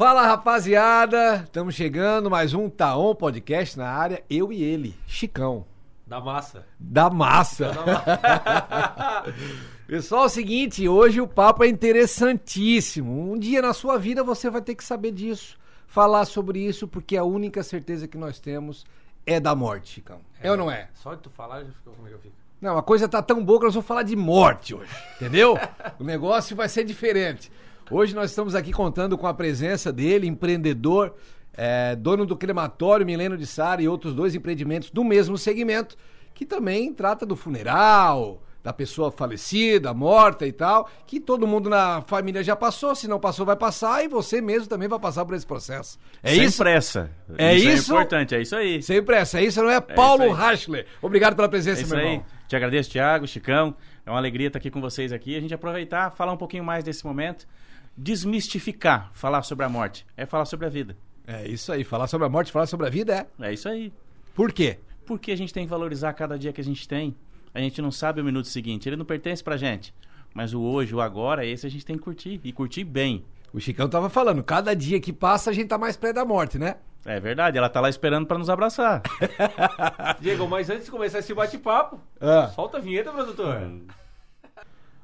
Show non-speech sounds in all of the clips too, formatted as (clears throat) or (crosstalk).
Fala rapaziada, estamos chegando, mais um Taon Podcast na área, eu e ele, Chicão. Da massa. Da massa. (laughs) Pessoal, é o seguinte, hoje o papo é interessantíssimo. Um dia na sua vida você vai ter que saber disso, falar sobre isso, porque a única certeza que nós temos é da morte, Chicão. É, ou não é? Só de tu falar, já ficou como é que eu fico. Não, a coisa tá tão boa que nós vamos falar de morte hoje, entendeu? o negócio vai ser diferente. Hoje nós estamos aqui contando com a presença dele, empreendedor, é, dono do crematório Mileno de Sara e outros dois empreendimentos do mesmo segmento, que também trata do funeral, da pessoa falecida, morta e tal, que todo mundo na família já passou, se não passou vai passar e você mesmo também vai passar por esse processo. É Sem isso? pressa. É isso, isso? é importante, é isso aí. Sem pressa, é isso, não é? Paulo isso aí. Hachler. Obrigado pela É presença, isso meu aí. irmão. Te agradeço, Thiago, Chicão. É uma alegria estar aqui com vocês aqui. A gente aproveitar, falar um pouquinho mais desse momento, desmistificar, falar sobre a morte. É falar sobre a vida. É isso aí, falar sobre a morte, falar sobre a vida é. É isso aí. Por quê? Porque a gente tem que valorizar cada dia que a gente tem. A gente não sabe o minuto seguinte, ele não pertence pra gente. Mas o hoje, o agora, esse a gente tem que curtir. E curtir bem. O Chicão tava falando, cada dia que passa a gente tá mais perto da morte, né? É verdade, ela tá lá esperando pra nos abraçar. (laughs) Diego, mas antes de começar esse bate-papo, Ah. solta a vinheta, produtor.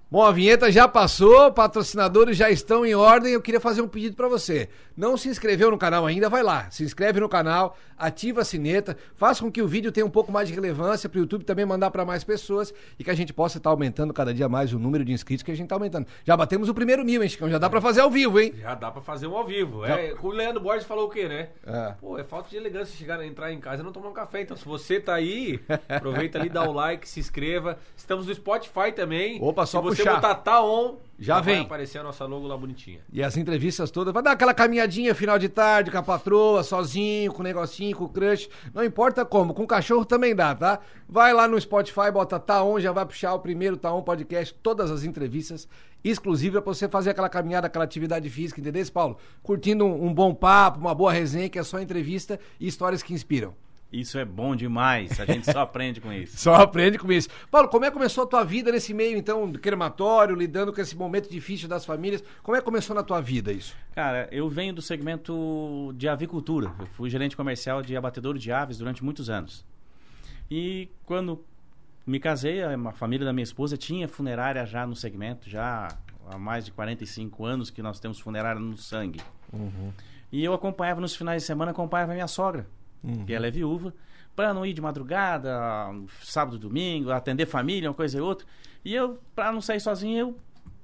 Bom, a vinheta já passou, patrocinadores já estão em ordem. Eu queria fazer um pedido pra você. Não se inscreveu no canal ainda? Vai lá, se inscreve no canal, ativa a sineta, faz com que o vídeo tenha um pouco mais de relevância para o YouTube também mandar pra mais pessoas e que a gente possa estar aumentando cada dia mais o número de inscritos que a gente tá aumentando. Já batemos o primeiro mil, hein, Chicão? Já dá pra fazer ao vivo, hein? Já dá pra fazer um ao vivo. É, o Leandro Borges falou o quê, né? É. Pô, é falta de elegância chegar, entrar em casa e não tomar um café. Então, se você tá aí, (laughs) aproveita ali, dá o like, se inscreva. Estamos no Spotify também. Opa, só Se você botar tá on, Já vem. vai aparecer a nossa logo lá bonitinha. E as entrevistas todas, vai dar aquela caminhadinha final de tarde com a patroa, sozinho, com o negocinho, com o crush. Não importa como, com o cachorro também dá, tá? Vai lá no Spotify, bota Taon, já vai puxar o primeiro Taon Podcast, todas as entrevistas exclusivas pra você fazer aquela caminhada, aquela atividade física, entendeu, Paulo? Curtindo um, um bom papo, uma boa resenha, que é só entrevista e histórias que inspiram. Isso é bom demais. A gente só aprende com isso. (laughs) Só aprende com isso. Paulo, como é que começou a tua vida nesse meio, então, do crematório, lidando com esse momento difícil das famílias? Como é que começou na tua vida isso? Cara, eu venho do segmento de avicultura. Eu fui gerente comercial de abatedouro de aves durante muitos anos. E quando me casei, a a família da minha esposa tinha funerária já no segmento, já há mais de 45 anos que nós temos funerária no sangue. E eu acompanhava nos finais de semana, acompanhava a minha sogra, que ela é viúva, para não ir de madrugada, sábado, domingo, atender família, uma coisa e outra. E eu, para não sair sozinho, eu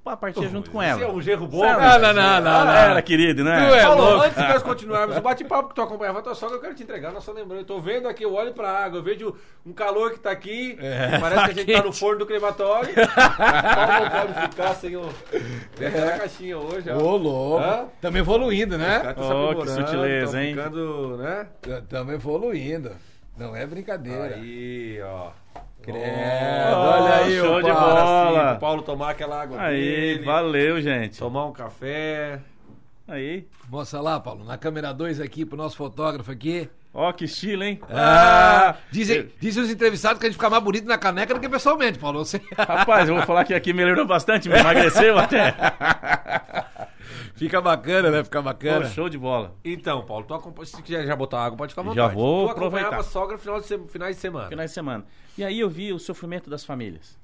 pá, partia junto com ela. Esse é um gerro bom. Não, não, não, não. Era querido, né? Tu é Paulo, louco. antes de nós continuarmos o bate-papo que tu acompanhava a tua sogra, eu quero te entregar nossa lembrança. Eu tô vendo aqui, eu olho pra água, eu vejo um calor que tá aqui. parece que a gente tá no (laughs) forno do crematório. Não pode ficar sem o. Aquela caixinha hoje, ó. Ô, louco. Hã? Estamos evoluindo, né? Oh, que sutileza, hein? ficando, né? Estamos evoluindo. Não é brincadeira. Aí, ó. Credo, Oh, olha aí, show o de Paulo. bola. Assim, pro Paulo tomar aquela água Aí, dele. valeu, gente. Tomar um café. Aí. Mostra lá, Paulo, na câmera 2 aqui, pro nosso fotógrafo aqui. Ó, que estilo, hein? Ah, dizem, dizem os entrevistados que a gente fica mais bonito na caneca do que pessoalmente, Paulo. Você... Rapaz, eu vou falar que aqui melhorou bastante, me emagreceu até. (laughs) Fica bacana, né? Fica Pô, bacana. show de bola. Então, Paulo, tu acompanha, se quiser já botar água, pode ficar à Já vontade. vou tu aproveitar. a sogra final de se... finais de semana. Finais de semana. E aí eu vi o sofrimento das famílias.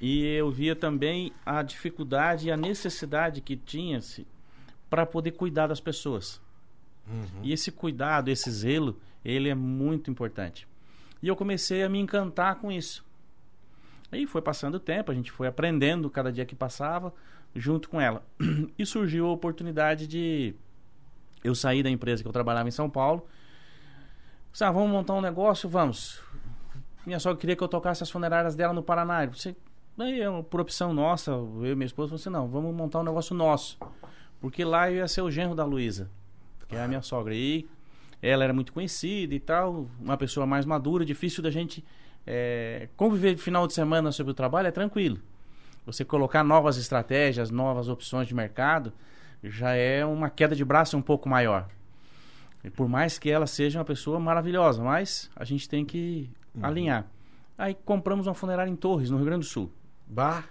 E eu via também a dificuldade e a necessidade que tinha-se para poder cuidar das pessoas. E esse cuidado, esse zelo, ele é muito importante. E eu comecei a me encantar com isso. Aí foi passando o tempo, a gente foi aprendendo cada dia que passava junto com ela. (clears throat) E surgiu a oportunidade de eu sair da empresa que eu trabalhava em São Paulo. Ah, vamos montar um negócio? Vamos. Minha sogra queria que eu tocasse as funerárias dela no Paraná. Você, aí, por opção nossa, eu e minha esposa, falou assim, não, vamos montar um negócio nosso. Porque lá eu ia ser o genro da Luísa, que é a minha sogra. E ela era muito conhecida e tal, uma pessoa mais madura, difícil da gente é, conviver de final de semana sobre o trabalho é tranquilo. Você colocar novas estratégias, novas opções de mercado, já é uma queda de braço um pouco maior. E por mais que ela seja uma pessoa maravilhosa, mas a gente tem que alinhar. Aí compramos uma funerária em Torres, no Rio Grande do Sul. Bah.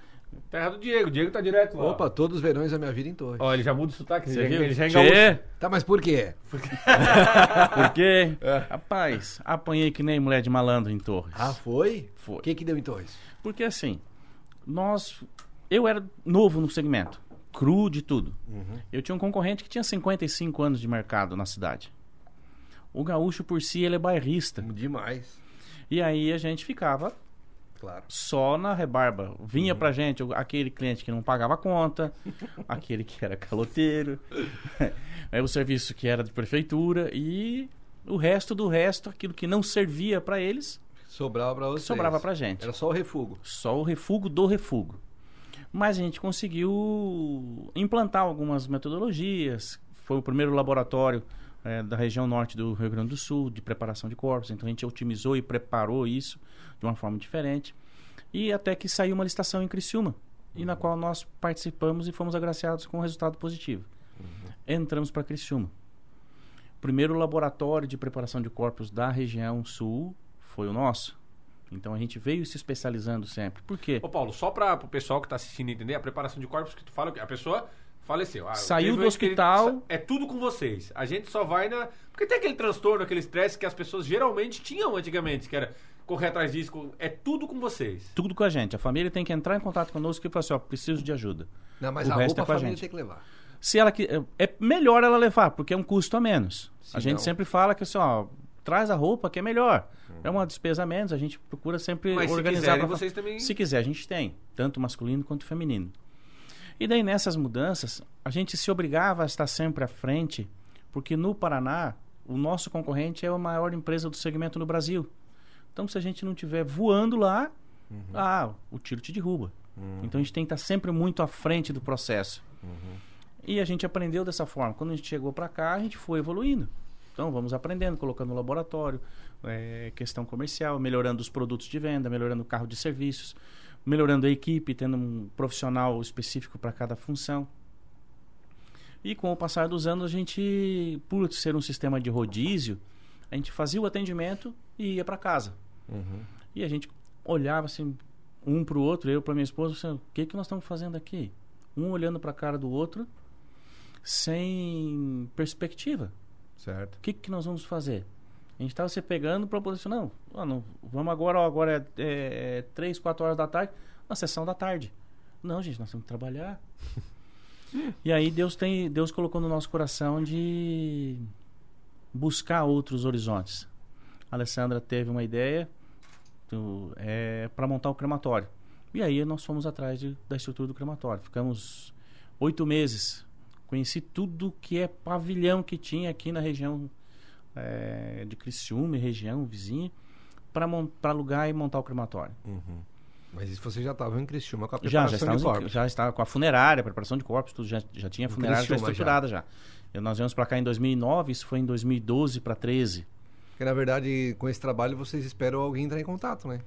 Terra do Diego. O Diego tá direto lá. Opa, todos os verões da minha vida em Torres. Ó, ele já muda o sotaque. Você ele, viu? ele já engaúcha. Tá, mas por quê? (laughs) Por quê? É. Rapaz, apanhei que nem mulher de malandro em Torres. Ah, foi? Foi. O que que deu em Torres? Porque assim, nós. Eu era novo no segmento, cru de tudo. Eu tinha um concorrente que tinha 55 anos de mercado na cidade. O gaúcho, por si, ele é bairrista. Demais. E aí a gente ficava Claro. só na rebarba. Vinha pra gente aquele cliente que não pagava a conta, (laughs) aquele que era caloteiro, (laughs) é o serviço que era de prefeitura e o resto do resto, aquilo que não servia pra eles, Sobrava pra vocês. sobrava pra gente. Era só o refugo. Só o refugo do refugo. Mas a gente conseguiu implantar algumas metodologias. Foi o primeiro laboratório eh, da região norte do Rio Grande do Sul de preparação de corpos. Então a gente otimizou e preparou isso de uma forma diferente. E até que saiu uma licitação em Criciúma, e na qual nós participamos e fomos agraciados com um resultado positivo. Entramos para Criciúma. Primeiro laboratório de preparação de corpos da região sul foi o nosso. Então a gente veio se especializando sempre. Por quê? Ô, Paulo, só para o pessoal que tá assistindo entender, a preparação de corpos que tu fala que a pessoa faleceu. Ah, Saiu do hospital. É tudo com vocês. A gente só vai na. Porque tem aquele transtorno, aquele estresse que as pessoas geralmente tinham antigamente, que era correr atrás disso. É tudo com vocês. Tudo com a gente. A família tem que entrar em contato conosco e falar assim, ó, preciso de ajuda. Não, mas O a resto roupa é com a a família gente. tem que levar. Se ela que é melhor ela levar, porque é um custo a menos. a Sim, gente não. sempre fala que assim, ó, traz a roupa que é melhor. É uma despesa a menos, a gente procura sempre Mas se organizar quiserem, pra- vocês também. Se quiser, a gente tem, tanto masculino quanto feminino. E daí nessas mudanças, a gente se obrigava a estar sempre à frente, porque no Paraná, o nosso concorrente é a maior empresa do segmento no Brasil. Então, se a gente não estiver voando lá, ah, o tiro te derruba. Então, a gente tem que estar sempre muito à frente do processo. E a gente aprendeu dessa forma. Quando a gente chegou para cá, a gente foi evoluindo. Então, vamos aprendendo, colocando no laboratório, eh, questão comercial, melhorando os produtos de venda, melhorando o carro de serviços, melhorando a equipe, tendo um profissional específico para cada função. E com o passar dos anos, a gente, por ser um sistema de rodízio, a gente fazia o atendimento e ia para casa. E a gente olhava assim, um para o outro, eu para minha esposa, assim, o que, que nós estamos fazendo aqui? Um olhando para a cara do outro, sem perspectiva. Certo. O que, que nós vamos fazer? A gente estava se pegando para poder não, não, vamos agora, ó, agora é, é 3, 4 horas da tarde, na sessão da tarde. Não, gente, nós temos que trabalhar. (laughs) e aí Deus tem, Deus colocou no nosso coração de buscar outros horizontes. A Alessandra teve uma ideia é, para montar o crematório. E aí nós fomos atrás de- da estrutura do crematório. Ficamos oito meses. Conheci tudo que é pavilhão que tinha aqui na região é, de Criciúma, região vizinha, para alugar e montar o crematório. Mas isso você já estava em Criciúma com a Já, preparação já de estávamos, em- corpos. já estava com a funerária, preparação de corpos, tudo já, já tinha a funerária já Criciúma, já. estruturada já. E nós viemos para cá em 2009, isso foi em 2012 para 13. Porque, na verdade, com esse trabalho, vocês esperam alguém entrar em contato, né?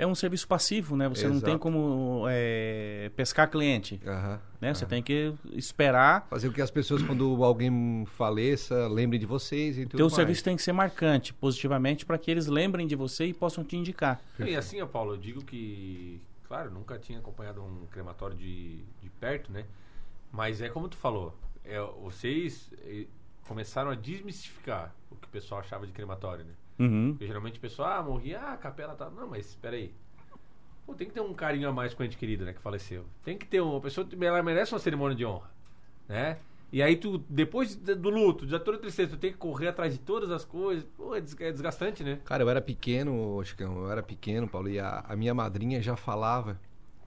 É um serviço passivo, né? Você não tem Exato. como é, pescar cliente, Aham. né? Você tem que esperar. Fazer com que as pessoas, quando alguém faleça, lembrem de vocês e tudo Teu mais. serviço tem que ser marcante, positivamente, para que eles lembrem de você e possam te indicar. E assim, ó, Paulo, eu digo que, claro, nunca tinha acompanhado um crematório de, de perto, né? Mas é como tu falou, é, vocês eh, começaram a desmistificar o que o pessoal achava de crematório, né? Uhum. Porque geralmente o pessoal, ah, morri, ah, a capela tá. Não, mas espera aí. Pô, tem que ter um carinho a mais com o ente querido, né, que faleceu. Tem que ter uma a pessoa, ela merece uma cerimônia de honra, né? E aí tu, depois de- do luto, de toda a tristeza, tu tem que correr atrás de todas as coisas. Pô, é é desgastante, né? Cara, eu era pequeno, Chicão, eu era pequeno, Paulo, e a, a minha madrinha já falava,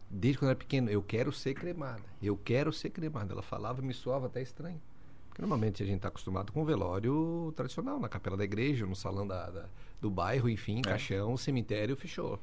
desde quando eu era pequeno, eu quero ser cremada, eu quero ser cremada. Ela falava e me soava até estranho. Porque normalmente a gente está acostumado com o velório tradicional, na capela da igreja, no salão da, da- do bairro, enfim, caixão, cemitério, fechou.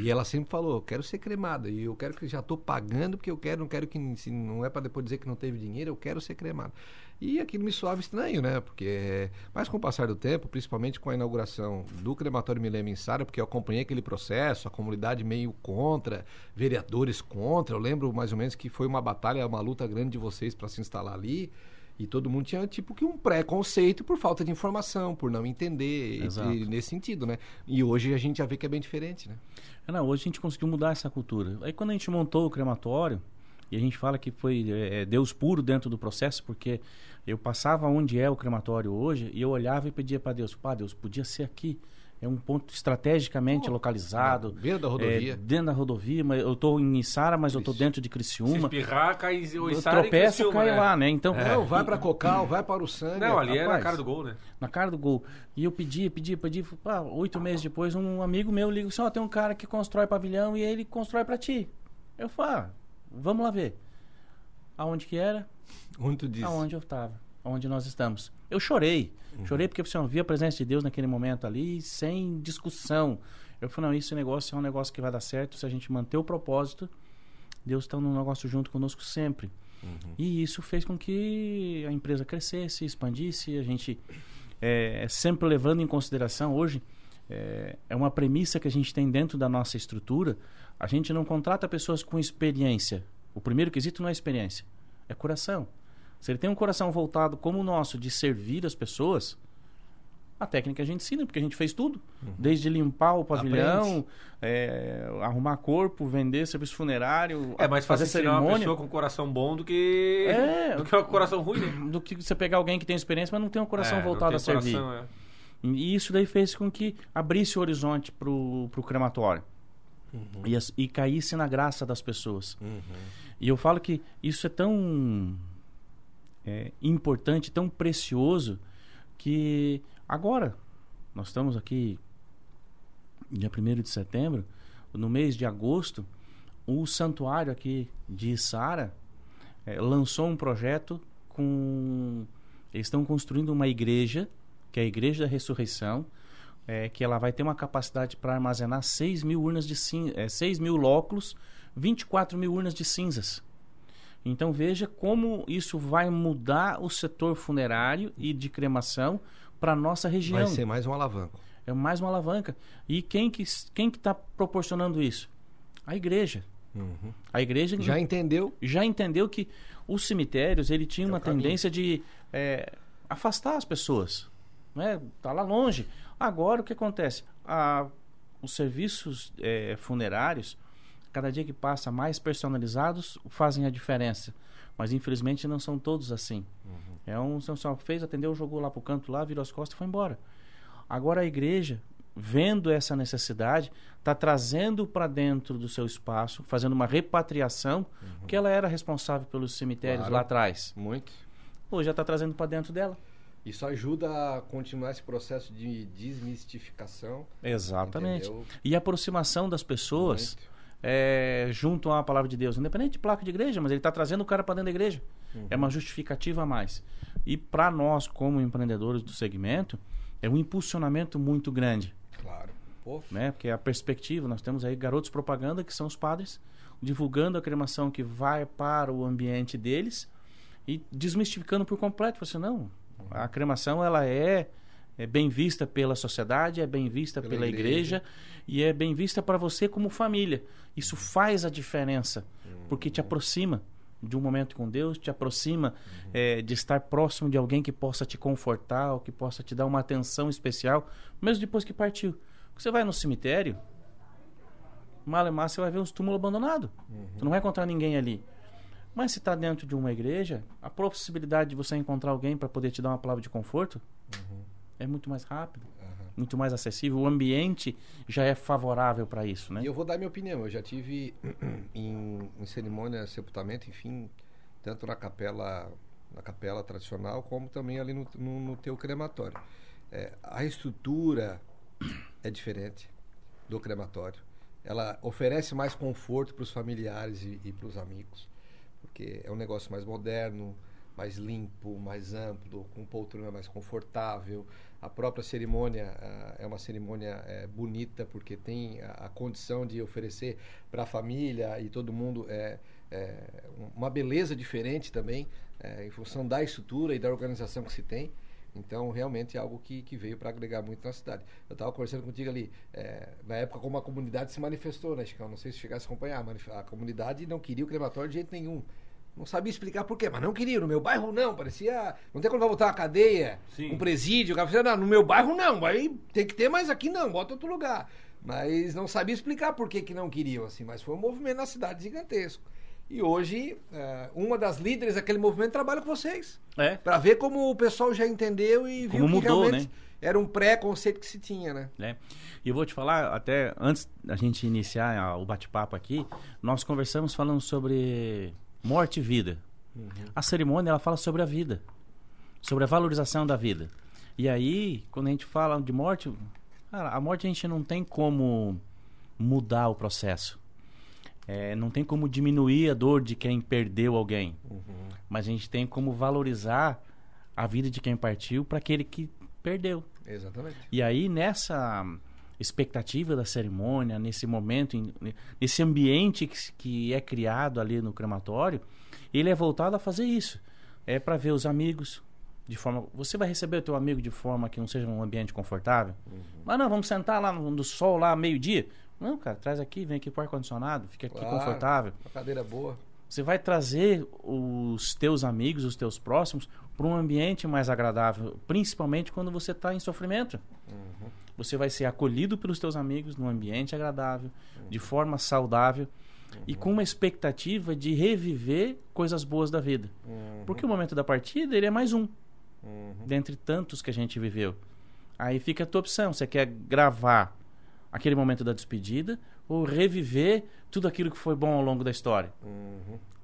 E ela sempre falou, quero ser cremada, e eu quero que já estou pagando, porque eu quero, não quero que, se não é para depois dizer que não teve dinheiro, eu quero ser cremada. E aquilo me soava estranho, né? Porque, mas com o passar do tempo, principalmente com a inauguração do crematório Milênio em Sara, porque eu acompanhei aquele processo, a comunidade meio contra, vereadores contra. Eu lembro mais ou menos que foi uma batalha, uma luta grande de vocês para se instalar ali. E todo mundo tinha tipo que um preconceito por falta de informação, por não entender, e, e, nesse sentido, né? E hoje a gente já vê que é bem diferente, né? É, não, hoje a gente conseguiu mudar essa cultura. Aí quando a gente montou o crematório, e a gente fala que foi é, é Deus puro dentro do processo, porque eu passava onde é o crematório hoje e eu olhava e pedia para Deus, pá, Deus, podia ser aqui é um ponto estrategicamente oh, localizado. Dentro da rodovia. É, dentro da rodovia, mas eu estou em Içara, mas Isso. eu estou dentro de Criciúma. Se espirrar, cai o Içara tropeço, cai né? lá, né? Então, é. Não, vai para Cocal, vai para o sangue. Não, ali rapaz, é na cara do gol, né? Na cara do gol. E eu pedi, pedi, pedi. Ah, oito meses depois, um amigo meu liga assim, ó, oh, tem um cara que constrói pavilhão e ele constrói para ti. Eu falo, ah, vamos lá ver. Aonde que era? Onde tu disse? Aonde eu estava onde nós estamos. Eu chorei. Uhum. Chorei porque você via a presença de Deus naquele momento ali, sem discussão. Eu falei, não, esse negócio é um negócio que vai dar certo se a gente manter o propósito. Deus está num negócio junto conosco sempre. Uhum. E isso fez com que a empresa crescesse, expandisse. A gente é, sempre levando em consideração hoje é, é uma premissa que a gente tem dentro da nossa estrutura. A gente não contrata pessoas com experiência. O primeiro quesito não é experiência, é coração. Se ele tem um coração voltado como o nosso, de servir as pessoas, a técnica a gente ensina, porque a gente fez tudo. Uhum. Desde limpar o pavilhão, é, arrumar corpo, vender serviço funerário. É mais fácil cerimônia. uma pessoa com coração bom do que, é, (laughs) do que um coração ruim. Né? Do que você pegar alguém que tem experiência, mas não tem um coração é, voltado a servir. Coração, é. E isso daí fez com que abrisse o horizonte para o crematório. Uhum. E, e caísse na graça das pessoas. Uhum. E eu falo que isso é tão é, importante, tão precioso, que agora, nós estamos aqui, dia 1 de setembro, no mês de agosto, o santuário aqui de Sara é, lançou um projeto com. Eles estão construindo uma igreja, que é a Igreja da Ressurreição, é, que ela vai ter uma capacidade para armazenar 6 mil urnas de cinza, é, 6 mil lóculos, 24 mil urnas de cinzas. Então veja como isso vai mudar o setor funerário e de cremação para a nossa região. Vai ser mais uma alavanca. É mais uma alavanca. E quem que quem que está proporcionando isso? A igreja. Uhum. A igreja já entendeu? Já entendeu que os cemitérios ele tinha é uma tendência de é, afastar as pessoas, né? Tá lá longe. Agora o que acontece? A, os serviços é, funerários cada dia que passa, mais personalizados fazem a diferença. Mas infelizmente não são todos assim. Uhum. É um, só fez, atendeu, jogou lá pro canto lá, virou as costas e foi embora. Agora a igreja, vendo essa necessidade, está trazendo para dentro do seu espaço, fazendo uma repatriação, uhum. porque ela era responsável pelos cemitérios claro. lá atrás. Muito. Hoje já está trazendo para dentro dela. Isso ajuda a continuar esse processo de desmistificação. Exatamente. Entendeu? E aproximação das pessoas. Muito é, junto à palavra de Deus, independente de placa de igreja, mas ele está trazendo o cara para dentro da igreja. Uhum. É uma justificativa a mais. E para nós, como empreendedores do segmento, é um impulsionamento muito grande. Claro. Né? Porque a perspectiva, nós temos aí garotos propaganda, que são os padres, divulgando a cremação que vai para o ambiente deles e desmistificando por completo. Você assim, não, a cremação ela é é bem vista pela sociedade, é bem vista pela, pela igreja. igreja. e é bem vista para você como família. Isso faz a diferença, uhum. porque te aproxima de um momento com Deus, te aproxima uhum. é, de estar próximo de alguém que possa te confortar, ou que possa te dar uma atenção especial, mesmo depois que partiu. Você vai no cemitério, malemar você vai ver uns túmulos abandonados. Uhum. Você não vai encontrar ninguém ali. Mas se está dentro de uma igreja, a possibilidade de você encontrar alguém para poder te dar uma palavra de conforto uhum é muito mais rápido, uhum. muito mais acessível. O ambiente já é favorável para isso, né? E eu vou dar minha opinião. Eu já tive (clears throat) em, em cerimônia, sepultamento, enfim, tanto na capela, na capela tradicional, como também ali no, no, no teu crematório. É, a estrutura é diferente do crematório. Ela oferece mais conforto para os familiares e, e para os amigos, porque é um negócio mais moderno, mais limpo, mais amplo, com poltrona mais confortável. A própria cerimônia uh, é uma cerimônia uh, bonita porque tem a, a condição de oferecer para a família e todo mundo é uma beleza diferente também é, em função da estrutura e da organização que se tem. Então, realmente é algo que, que veio para agregar muito na cidade. Eu estava conversando contigo ali, é, na época como a comunidade se manifestou, né, Chicão? Não sei se chegasse a acompanhar. A comunidade não queria o crematório de jeito nenhum Não sabia explicar por quê, mas não queria. No meu bairro não, parecia. Não tem como vai voltar uma cadeia, Sim. um presídio. O cara não, no meu bairro não, aí tem que ter, mas aqui não, bota outro lugar. Mas não sabia explicar por que, que não queriam, assim. Mas foi um movimento na cidade gigantesco. E hoje, é, uma das líderes daquele movimento trabalha com vocês. É. Pra ver como o pessoal já entendeu e viu Como que mudou, realmente né? era um pré-conceito que se tinha, né? né? E eu vou te falar, até antes da gente iniciar a- o bate-papo aqui, nós conversamos falando sobre morte e vida. A cerimônia, ela fala sobre a vida, sobre a valorização da vida. E aí, quando a gente fala de morte, a morte a gente não tem como mudar o processo. É, não tem como diminuir a dor de quem perdeu alguém. Mas a gente tem como valorizar a vida de quem partiu para aquele que perdeu. Exatamente. E aí, nessa expectativa da cerimônia, nesse momento, nesse ambiente que, que é criado ali no crematório, ele é voltado a fazer isso. É para ver os amigos de forma. Você vai receber o teu amigo de forma que não seja um ambiente confortável. Mas não, vamos sentar lá no, no sol, lá meio-dia. Não, cara, traz aqui, vem aqui pro ar-condicionado, fica aqui Claro. confortável. Uma cadeira boa. Você vai trazer os teus amigos, os teus próximos, para um ambiente mais agradável, principalmente quando você está em sofrimento. Você vai ser acolhido pelos teus amigos num ambiente agradável, de forma saudável e com uma expectativa de reviver coisas boas da vida. Porque o momento da partida ele é mais um, dentre tantos que a gente viveu. Aí fica a tua opção. Você quer gravar aquele momento da despedida ou reviver tudo aquilo que foi bom ao longo da história?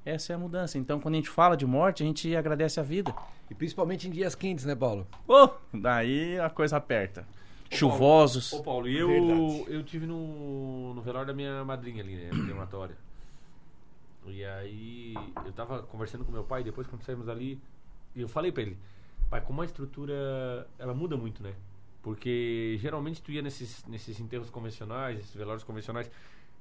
Essa é a mudança. Então, quando a gente fala de morte, a gente agradece a vida. E principalmente em dias quentes, né, Paulo? Oh, daí a coisa aperta. Chuvosos. Ô, Paulo, e eu, Verdade. eu tive no, no velório da minha madrinha ali, né? No crematório. E aí, eu tava conversando com meu pai, depois quando saímos ali, e eu falei pra ele, pai, como a estrutura, ela muda muito, né? Porque geralmente tu ia nesses, nesses enterros convencionais, esses velórios convencionais,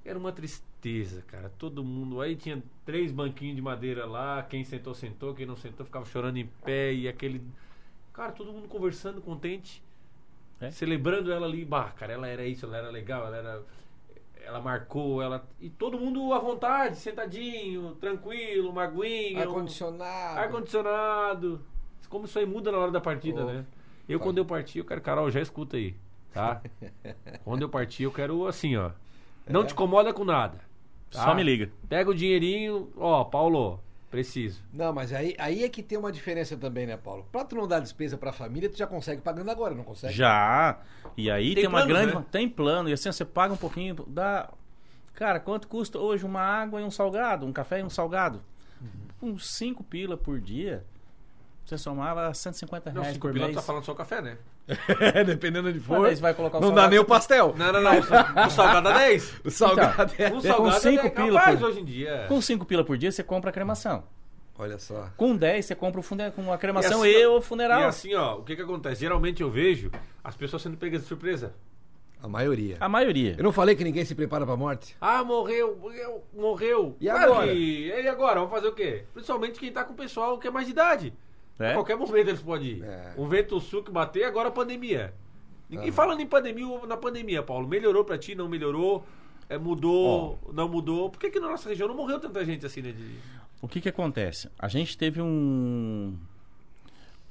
era uma tristeza, cara. Todo mundo. Aí tinha três banquinhos de madeira lá, quem sentou, sentou, quem não sentou ficava chorando em pé, e aquele. Cara, todo mundo conversando, contente. É. Celebrando ela ali, bah, cara, ela era isso, ela era legal, ela era. Ela marcou, ela. E todo mundo à vontade, sentadinho, tranquilo, uma aguinha. um- Ar-condicionado. Ar-condicionado. Como isso aí muda na hora da partida, Oh, né? Eu, quando eu partir, eu quero, Carol, já escuta aí, tá? (laughs) quando eu partir, eu quero assim, ó. Não É. te incomoda com nada. tá? Só me liga. Pega o dinheirinho, ó, Paulo, preciso. Não, mas aí, aí é que tem uma diferença também, né, Paulo? Pra tu não dar despesa pra família, tu já consegue pagando agora, não consegue? Já. E aí Tem tem, uma planos, grande. né? Tem plano. E assim, você paga um pouquinho. Dá. Cara, quanto custa hoje uma água e um salgado? Um café e um salgado? Uhum. Uns 5 pila por dia. Você somava 150 Não, reais cinco por pilotos mês. tá falando só café, né? É, (laughs) dependendo de for. vai colocar o Não salgado, dá nem o pastel. Não, não, não. O sal- o salgado dá 10. (laughs) O salgado é. Um salgado cinco é pila por- hoje em dia. Com 5 pila por dia, você compra a cremação. Olha só. Com 10, você compra o funde... com a cremação E e, assim, o funeral. E assim, ó, o que que acontece? Geralmente eu vejo as pessoas sendo pegas de surpresa. A maioria. A maioria. Eu não falei que ninguém se prepara pra morte? Ah, morreu, morreu, morreu. E agora? que- E agora? Vamos fazer o quê? Principalmente quem tá com o pessoal que é mais de idade. É? A qualquer momento eles podem ir. É. Um vento sul que bater, agora a pandemia. E Aham. falando em pandemia, na pandemia, Paulo, melhorou pra ti, não melhorou? É, mudou, não mudou? Por que, que na nossa região não morreu tanta gente assim, né? De... O que que acontece? A gente teve um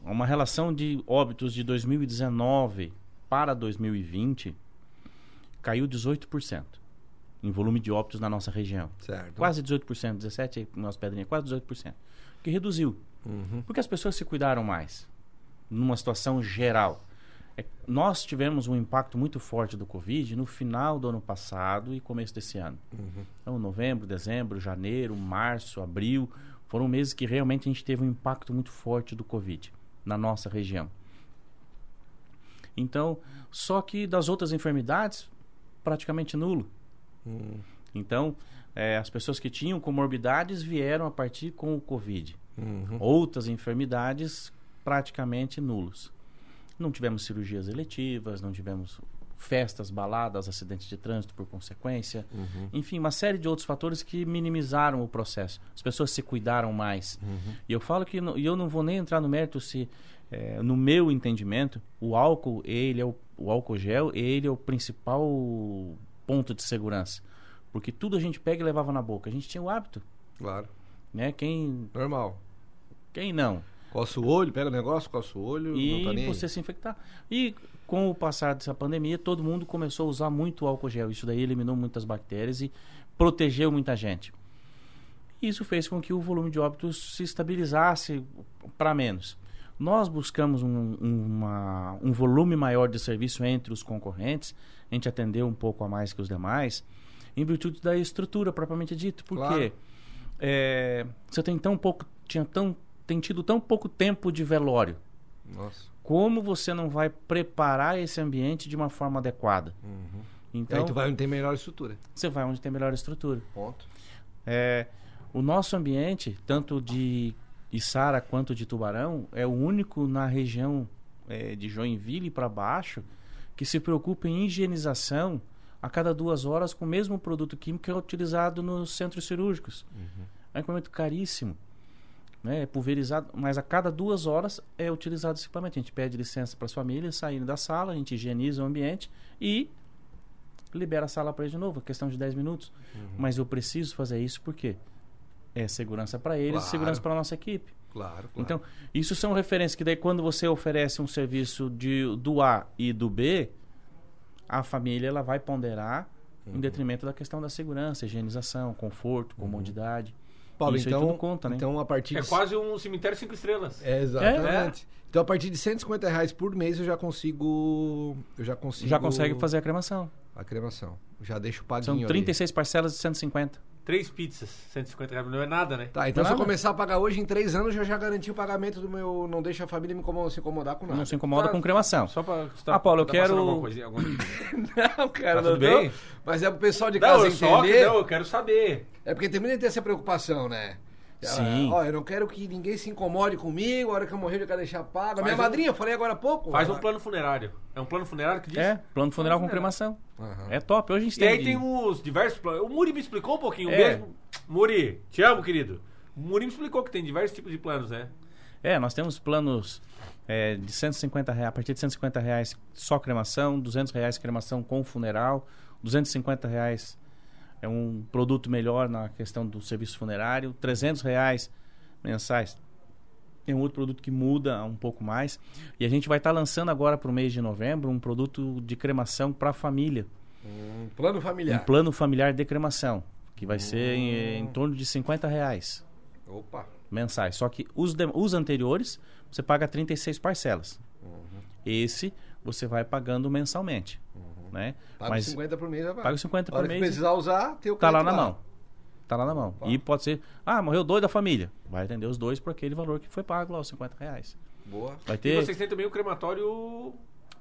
uma relação de óbitos de 2019 para 2020 caiu 18% em volume de óbitos na nossa região. Certo. Quase 18%, 17 aí, nossa pedrinha, quase 18%. Que reduziu. Uhum. Porque as pessoas se cuidaram mais numa situação geral. É, nós tivemos um impacto muito forte do Covid no final do ano passado e começo desse ano. Uhum. Então, novembro, dezembro, janeiro, março, abril, foram meses que realmente a gente teve um impacto muito forte do Covid na nossa região. Então, só que das outras enfermidades, praticamente nulo. Uhum. Então, eh, as pessoas que tinham comorbidades vieram a partir com o Covid. Uhum. Outras enfermidades, praticamente nulos. Não tivemos cirurgias eletivas, não tivemos festas, baladas, acidentes de trânsito por consequência. Uhum. Enfim, uma série de outros fatores que minimizaram o processo. As pessoas se cuidaram mais. Uhum. E eu falo que, não- e eu não vou nem entrar no mérito se, eh, no meu entendimento, o álcool, ele é o, o álcool gel, ele é o principal ponto de segurança. Porque tudo a gente pega e levava na boca. A gente tinha o hábito. Claro. Né? Quem, Normal. Quem não? Coça o olho, pega o negócio, coça o olho, não E tá nem aí. você se infectar. E com o passar dessa pandemia, todo mundo começou a usar muito álcool gel. Isso daí eliminou muitas bactérias e protegeu muita gente. Isso fez com que o volume de óbitos se estabilizasse para menos. Nós buscamos um, uma- um volume maior de serviço entre os concorrentes. A gente atendeu um pouco a mais que os demais, em virtude da estrutura propriamente dita. Porque Claro. é, você tem tão pouco, tinha tão, tem tido tão pouco tempo de velório Nossa. como você não vai preparar esse ambiente de uma forma adequada. Uhum. Então, aí tu vai onde tem melhor estrutura. você vai onde tem melhor estrutura. Ponto. É, o nosso ambiente, tanto de Içara quanto de Tubarão, é o único na região é, de Joinville para baixo que se preocupa em higienização a cada duas horas com o mesmo produto químico que é utilizado nos centros cirúrgicos. É um equipamento caríssimo. Né? É pulverizado, mas a cada duas horas é utilizado esse equipamento. A gente pede licença para as famílias saírem da sala, a gente higieniza o ambiente e libera a sala para eles de novo, questão de 10 minutos. Mas eu preciso fazer isso porque é segurança para eles Claro. e segurança para a nossa equipe. Claro, claro. Então, isso são referências que daí quando você oferece um serviço de, do A e do B, a família ela vai ponderar Uhum. em detrimento da questão da segurança, higienização, conforto, comodidade. Paulo, isso aí então, tudo conta, né? então a partir É de... quase um cemitério cinco estrelas. É, exatamente. Então a partir de 150 reais por mês eu já consigo... Eu já consigo... Já consegue fazer a cremação. A cremação. Já deixo paguinho São ali. 36 parcelas de 150. Três pizzas, 150 reais. Não é nada, né? Tá, então se eu começar a pagar hoje, em três anos, eu já garanti o pagamento do meu... Não deixa a família me incomo- se incomodar com nada. Não se incomoda Tá. com cremação. Só pra. você Ah, Paulo, eu tá quero- Alguma coisinha, alguma... (laughs) Não, cara, Tá tudo não, bem? Mas é pro pessoal de Não, casa eu só que entender... não, eu quero saber. É porque tem muita tem essa preocupação, né? Sim. Ó, eu não quero que ninguém se incomode comigo, a hora que eu morrer eu quero deixar pago. A Faz minha um- madrinha, eu falei agora há pouco. Faz um plano funerário. É um plano funerário que diz? É, plano funeral com cremação. Aham. É top. Hoje a gente E aí de- tem os diversos planos. O Muri me explicou um pouquinho. É. beijo. Muri, te amo, querido. O Muri me explicou que tem diversos tipos de planos, né? É, nós temos planos é, de 150 reais, a partir de 150 reais só cremação, 200 reais cremação com funeral, 250 reais é um produto melhor na questão do serviço funerário, 300 reais mensais é um outro produto que muda um pouco mais. E a gente vai estar lançando agora para o mês de novembro um produto de cremação para a família, Um plano um familiar. plano familiar de cremação, que vai ser Hum. em, em torno de 50 reais Opa. mensais. Só que os, de- os anteriores, você paga 36 parcelas. Uhum. Esse, você vai pagando mensalmente. Né? Paga Mas 50 por mês, já vai. paga os 50 A hora por mês. precisar usar, tem o Tá lá na mão. Tá lá na mão. Tá. E pode ser, ah, morreu dois da família. Vai atender os dois por aquele valor que foi pago lá, os 50 reais. Boa. Vai E ter vocês têm também o crematório.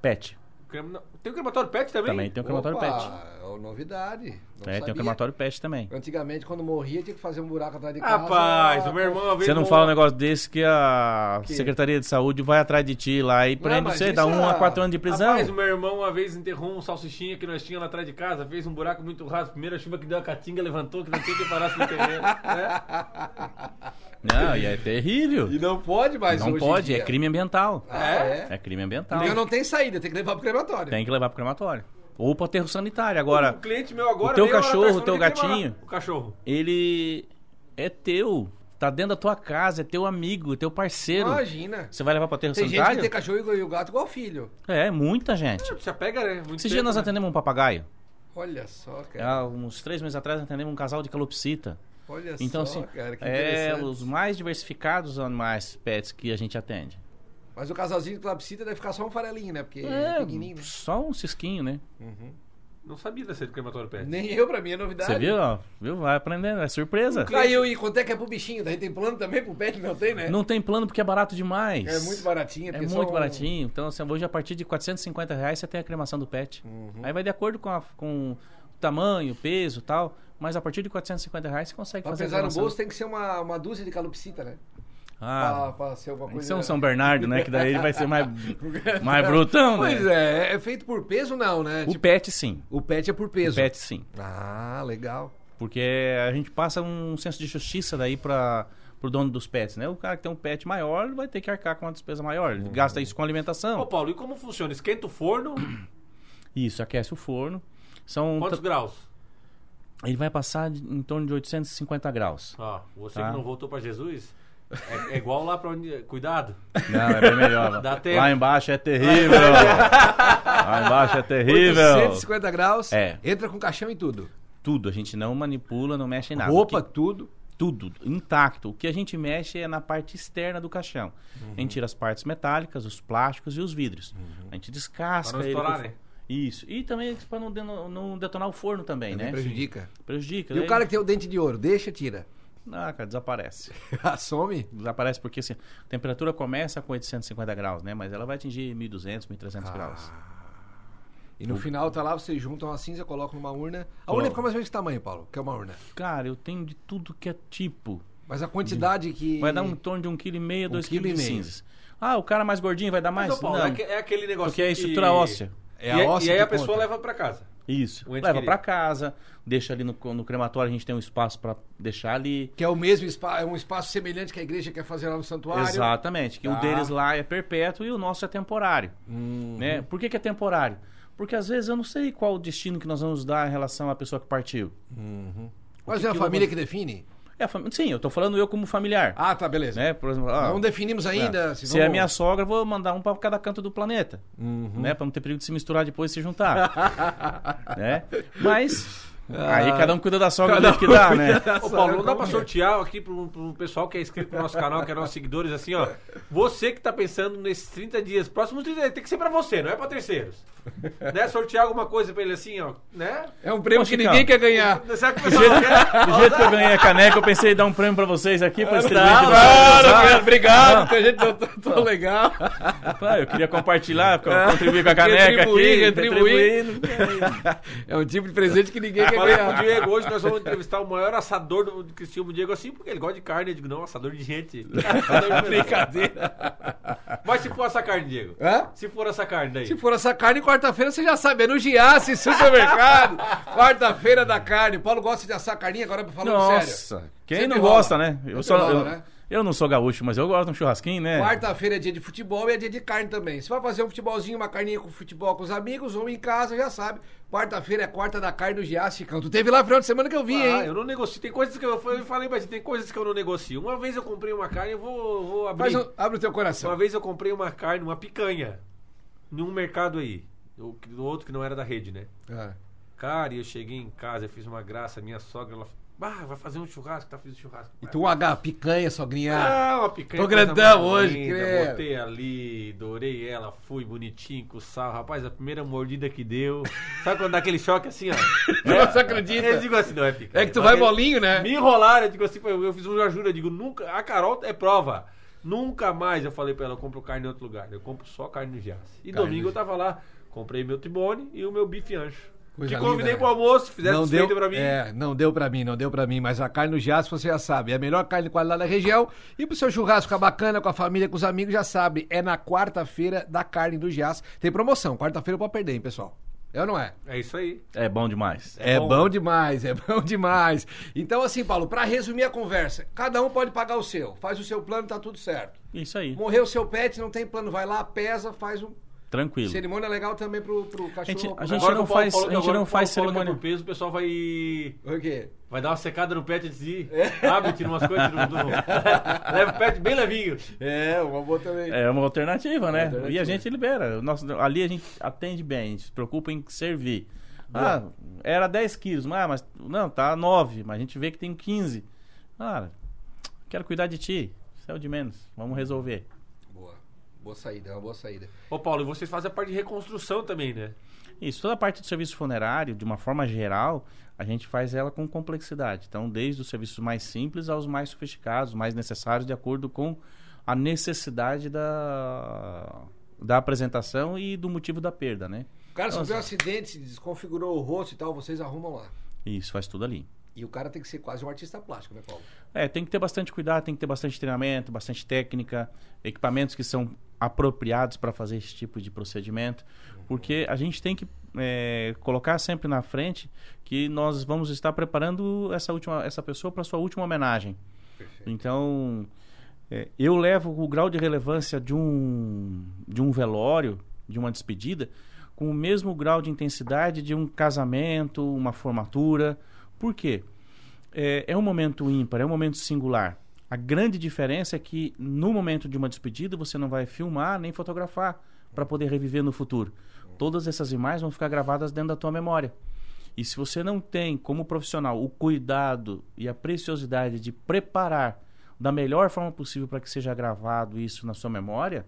pet. crema- Tem o crematório pet também? Também tem o crematório Opa, pet. é novidade. Não É, tem sabia. o crematório pet também. Antigamente, quando morria, tinha que fazer um buraco atrás de casa. Rapaz, o meu irmão uma vez. Você não fala um negócio desse que a Que? Secretaria de Saúde vai atrás de ti lá e prende você, dá um é- a quatro anos de prisão. Rapaz, o meu irmão uma vez enterrou um salsichinha que nós tínhamos lá atrás de casa, fez um buraco muito raso. Primeira chuva que deu a catinga, levantou, que não tinha que parasse no terreno. né? Não, e é terrível. E não pode mais Não hoje em pode, dia. é crime ambiental. Ah, é? É crime ambiental. Então não tem saída, tem que levar pro crematório. Tem que levar pro crematório. Ou pro aterro sanitário. Agora, o cliente meu agora. o teu cachorro, o teu gatinho. O cachorro. ele é teu. Tá dentro da tua casa, é teu amigo, é teu parceiro. Imagina. Você vai levar pro aterro Tem gente que sanitário? tem cachorro e o gato igual filho. É, muita gente. Você pega, né? Muito Esses tempo, dias nós né? atendemos um papagaio. Olha só, cara. Há uns três meses atrás atendemos um casal de calopsita. Olha Então, só, assim, cara, que é os mais diversificados animais pets que a gente atende. Mas o casalzinho de clapsita deve ficar só um farelinho, né? Porque é, É, pequenininho. né? só um cisquinho, né? Não sabia dessa do crematório pet. Nem eu, pra mim, é novidade. Você viu? ó? Viu? Vai aprendendo, é surpresa. Aí eu, e quanto é que é pro bichinho? Daí tem plano também pro pet? Não tem, né? Não tem plano porque é barato demais. É muito baratinho. É muito um- baratinho. Então, assim, hoje a partir de 450 reais você tem a cremação do pet. Aí vai de acordo com, a- com o tamanho, peso e tal. Mas a partir de 450 reais você consegue Pra fazer a pesar no bolso tem que ser uma, uma dúzia de calopsita, né? Ah, pra, pra ser alguma coisa... ser um São Bernardo, né? Que daí ele vai ser mais, (laughs) mais brutão, né? Pois é, é feito por peso não, né? O Tipo, pet, sim. o pet é por peso. O pet, sim. Ah, legal. Porque a gente passa um senso de justiça daí para pro dono dos pets, né? O cara que tem um pet maior vai ter que arcar com uma despesa maior. Ele gasta isso com alimentação. Ô, Paulo, e como funciona? Esquenta o forno, (clears throat) Isso, aquece o forno. São quantos graus? ele vai passar de- em torno de 850 graus. Ó, você Tá. que não voltou pra Jesus, é, é igual lá pra onde. Cuidado. Não, é bem melhor. Dá tempo. Lá embaixo é terrível. (laughs) Lá embaixo é terrível. 150 graus, É. entra com caixão e tudo. Tudo, a gente não manipula, não mexe em nada. Roupa, que- tudo. tudo intacto. O que a gente mexe é na parte externa do caixão. A gente tira as partes metálicas, os plásticos e os vidros. A gente descasca Pra não estourar, né? Isso. E também para não, não detonar o forno também, Também né? prejudica. Prejudica. E o né? cara que tem o dente de ouro, deixa, tira. Ah, cara, desaparece. (laughs) Some. Desaparece porque assim, a temperatura começa com 850 graus, né? Mas ela vai atingir 1.200, 1.300 graus. E no final tá lá, vocês juntam a cinza, colocam numa urna. A urna fica mais ou menos que tamanho, Paulo? Que é uma urna. Cara, eu tenho de tudo que é tipo. Mas a quantidade que. Vai dar um torno de 1,5 kg, 2 quilo kg de cinzas. Ah, o cara mais gordinho vai dar mais? Mas, ô, Paulo, Não, é, que- é aquele negócio. porque é que- estrutura óssea. É e, a óssea e aí que a pessoa conta. leva pra casa. Isso. Leva querido. pra casa, deixa ali no, no crematório, a gente tem um espaço pra deixar ali. Que é o mesmo espaço, é um espaço semelhante que a igreja quer fazer lá no santuário. Exatamente, que Tá. o deles lá é perpétuo e o nosso é temporário. Uhum. Né? Por que, que é temporário? Porque às vezes eu não sei qual o destino que nós vamos dar em relação à pessoa que partiu. Mas que é a que família vou- que define? É, fam- sim, eu tô falando eu como familiar. Ah, tá, beleza. né? Por exemplo, ah, Não definimos ainda. se, Se, é vamos- minha sogra, vou mandar um pra cada canto do planeta. Uhum. Né? Pra não ter perigo de se misturar depois e se juntar. (laughs) né? Mas. Aí cada um cuida da sogra do Cada jeito que um dá, cuida né? Ô, Paulo, não dá pra é? sortear aqui pro, pro pessoal que é inscrito no nosso canal, que é nossos seguidores, assim, ó. Você que tá pensando nesses 30 dias, próximos 30 dias, tem que ser pra você, não é pra terceiros. né? Sortear alguma coisa pra ele assim, ó, né? É um prêmio que ninguém quer ganhar. Será que o pessoal não quer? Do jeito que eu ganhei a caneca, eu pensei em dar um prêmio pra vocês aqui pra distribuir Não, de não, não, quero. obrigado. Não. Tem gente tão legal. Ah, eu queria compartilhar, co- contribuir com a caneca Retribuir, aqui. retribuir. retribuindo. É um tipo de presente que ninguém quer Falei pro. Diego, hoje nós vamos entrevistar o maior assador do que se chama o Diego assim, porque ele gosta de carne. Eu digo, não, assador de gente. Assador (laughs) de Brincadeira. Mas se for essa carne, Diego? Hã? Se for essa carne daí? Se for essa carne, quarta-feira você já sabe, é no Giasse, supermercado. (laughs) Quarta-feira da carne. Paulo gosta de assar carninha, agora falando sério. Nossa, quem Sempre não rola. gosta, né? Eu, Sempre só, rola, eu, né? Eu não sou gaúcho, mas eu gosto de um churrasquinho, né? Quarta-feira é dia de futebol e é dia de carne também. Você vai fazer um futebolzinho, uma carninha com futebol com os amigos ou em casa, já sabe. Quarta-feira é quarta da carne do Giasse, Chicão. Tu teve lá no final de semana que eu vi, Ah, hein? eu não negocio. Tem coisas que eu, eu falei, mas tem coisas que eu não negocio. Uma vez eu comprei uma carne, eu vou, vou abrir. Um- abre o teu coração. Uma vez eu comprei uma carne, uma picanha, num mercado aí. O- Do outro que não era da rede, né? Ah. Cara, e eu cheguei em casa, eu fiz uma graça, minha sogra, ela ah, vai fazer um churrasco, tá fazendo churrasco. E tu um H, picanha, sogrinha. Ah, uma picanha. Tô coisa grandão hoje, linda, credo. Botei ali, dourei ela, fui bonitinho com sal. Rapaz, a primeira mordida que deu. Sabe quando dá aquele choque assim, ó? (laughs) Não se acredita. Eu digo assim, não é picanha. É que tu vai molinho, né? Me enrolaram, eu digo assim, eu fiz uma jura, eu digo, nunca. A Carol é prova. Nunca mais eu falei pra ela, eu compro carne em outro lugar. Eu compro só carne no Giasse. E Carne domingo eu tava lá, comprei meu tibone e o meu bife ancho. Coisa Te convidei linda, pro almoço, fizesse Não deu, pra mim. é, não deu pra mim, não deu pra mim, mas a carne no Giasse você já sabe, é a melhor carne de qualidade da região. E pro seu churrasco ficar bacana com a família, com os amigos, já sabe, é na quarta-feira da carne do Giasse. Tem promoção, quarta-feira pode perder, hein, pessoal? É ou não é? É isso aí. É bom demais. É, bom. bom. demais, é bom (laughs) demais. Então, assim, Paulo, pra resumir a conversa, cada um pode pagar o seu. Faz o seu plano, tá tudo certo. Isso aí, Morreu o seu pet, não tem plano, vai lá, pesa, faz um. Tranquilo. Cerimônia legal também pro, pro cachorro. gente- pro a gente não faz- falou a gente agora não faz é cerimônia. por peso, o pessoal vai. O quê? Vai dar uma secada no pet de ir. (laughs) Abre, tira umas coisas do. (laughs) Leva o pet bem levinho. É, uma boa também. É uma alternativa, né? Alternativa. E a gente libera. Nosso, ali a gente atende bem, a gente se preocupa em servir. Ah, era 10 quilos, mas, mas não, tá 9, mas a gente vê que tem 15. Cara, quero cuidar de ti. É o de menos. Vamos resolver. Boa. Boa saída, é uma boa saída. Ô, Paulo, e vocês fazem a parte de reconstrução também, né? Isso, toda a parte do serviço funerário, de uma forma geral, a gente faz ela com complexidade. Então, desde os serviços mais simples aos mais sofisticados, mais necessários, de acordo com a necessidade da, da apresentação e do motivo da perda, né? O cara sofreu um acidente, se desconfigurou o rosto e tal, vocês arrumam lá. Isso, faz tudo ali. E o cara tem que ser quase um artista plástico, né, Paulo? É, tem que ter bastante cuidado, tem que ter bastante treinamento, bastante técnica, equipamentos que são apropriados para fazer esse tipo de procedimento, porque a gente tem que é, colocar sempre na frente que nós vamos estar preparando essa última essa pessoa para sua última homenagem. Perfeito. Então, é, eu levo o grau de relevância de um de um velório, de uma despedida, com o mesmo grau de intensidade de um casamento, uma formatura, Por quê? É, é um momento ímpar, é um momento singular. A grande diferença é que no momento de uma despedida você não vai filmar nem fotografar para poder reviver no futuro. Todas essas imagens vão ficar gravadas dentro da tua memória. E se você não tem, como profissional, o cuidado e a preciosidade de preparar da melhor forma possível para que seja gravado isso na sua memória,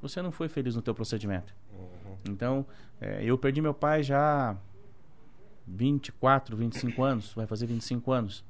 você não foi feliz no teu procedimento. Uhum. Então, é, eu perdi meu pai já 24, 25 anos, vai fazer 25 anos.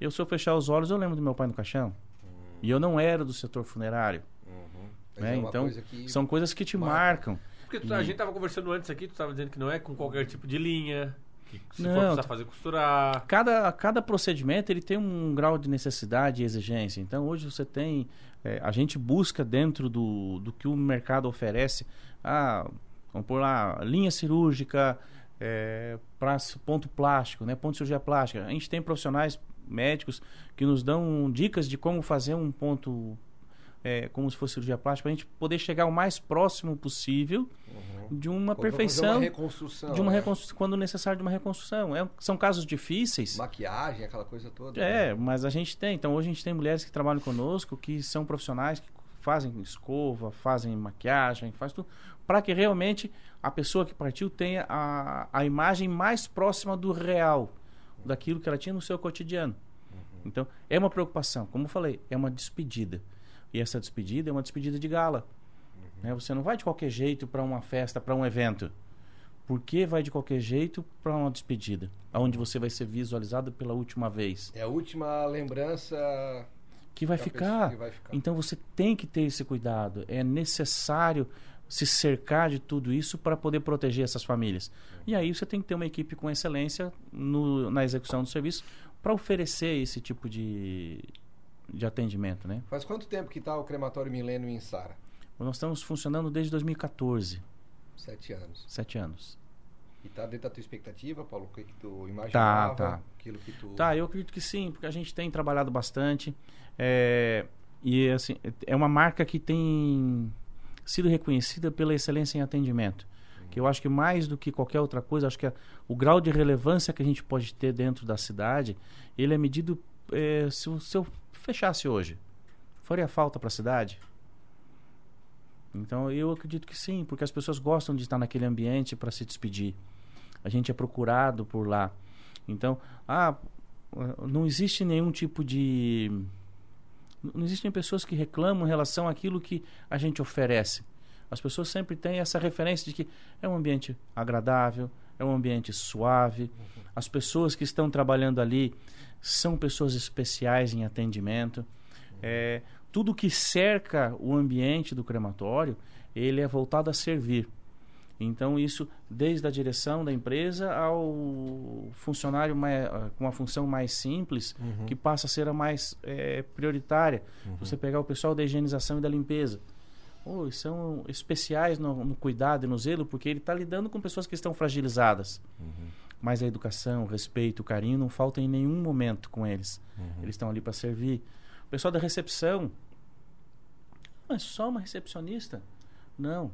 Eu, se eu fechar os olhos, eu lembro do meu pai no caixão. Uhum. E eu não era do setor funerário. Uhum. Né? É então, coisa que... são coisas que te marcam. Porque tu, a gente estava conversando antes aqui, tu estava dizendo que não é com qualquer tipo de linha, que se não, for precisar fazer costurar. Cada, cada procedimento ele tem um grau de necessidade e exigência. Então hoje você tem. É, a gente busca dentro do, do que o mercado oferece. Ah, vamos por lá, linha cirúrgica, é, pra, ponto plástico, né? ponto de cirurgia plástica. A gente tem profissionais médicos que nos dão dicas de como fazer um ponto é, como se fosse cirurgia plástica, para a gente poder chegar o mais próximo possível uhum. de uma quando perfeição. Uma reconstrução. De uma é. reconstrução, quando necessário de uma reconstrução. É, são casos difíceis. Maquiagem, aquela coisa toda. É, né? mas a gente tem. Então hoje a gente tem mulheres que trabalham conosco, que são profissionais que fazem escova, fazem maquiagem, faz tudo, para que realmente a pessoa que partiu tenha a, a imagem mais próxima do real, daquilo que ela tinha no seu cotidiano. Uhum. Então, é uma preocupação. Como eu falei, é uma despedida. E essa despedida é uma despedida de gala. Uhum. Né? Você não vai de qualquer jeito para uma festa, para um evento. Por que vai de qualquer jeito para uma despedida? Onde você vai ser visualizado pela última vez. É a última lembrança que vai, ficar. Que vai ficar. Então você tem que ter esse cuidado. É necessário se cercar de tudo isso para poder proteger essas famílias. E aí você tem que ter uma equipe com excelência no, na execução do serviço para oferecer esse tipo de, de atendimento, né? Faz quanto tempo que está o crematório Milênio em Sara? Nós estamos funcionando desde 2014. Sete anos. Sete anos. E está dentro da tua expectativa, Paulo? O que, que tu imaginava? Tá, tá. Aquilo que tu... Tá, eu acredito que sim, porque a gente tem trabalhado bastante. É, e assim, é uma marca que tem sido reconhecida pela excelência em atendimento. Que eu acho que mais do que qualquer outra coisa, acho que a, o grau de relevância que a gente pode ter dentro da cidade, ele é medido é, se, se eu fechasse hoje, faria falta para a cidade? Então eu acredito que sim, porque as pessoas gostam de estar naquele ambiente para se despedir. A gente é procurado por lá. Então, ah, não existe nenhum tipo de não existem pessoas que reclamam em relação àquilo que a gente oferece. As pessoas sempre têm essa referência de que é um ambiente agradável, é um ambiente suave. As pessoas que estão trabalhando ali são pessoas especiais em atendimento. É, tudo que cerca o ambiente do crematório, ele é voltado a servir. Então, isso desde a direção da empresa ao funcionário mais, com uma função mais simples, uhum. que passa a ser a mais é, prioritária. Uhum. Você pegar o pessoal da higienização e da limpeza. Oh, são especiais no, no cuidado e no zelo, porque ele está lidando com pessoas que estão fragilizadas. Uhum. Mas a educação, o respeito, o carinho não falta em nenhum momento com eles. Uhum. Eles estão ali para servir. O pessoal da recepção. Não é só uma recepcionista. Não.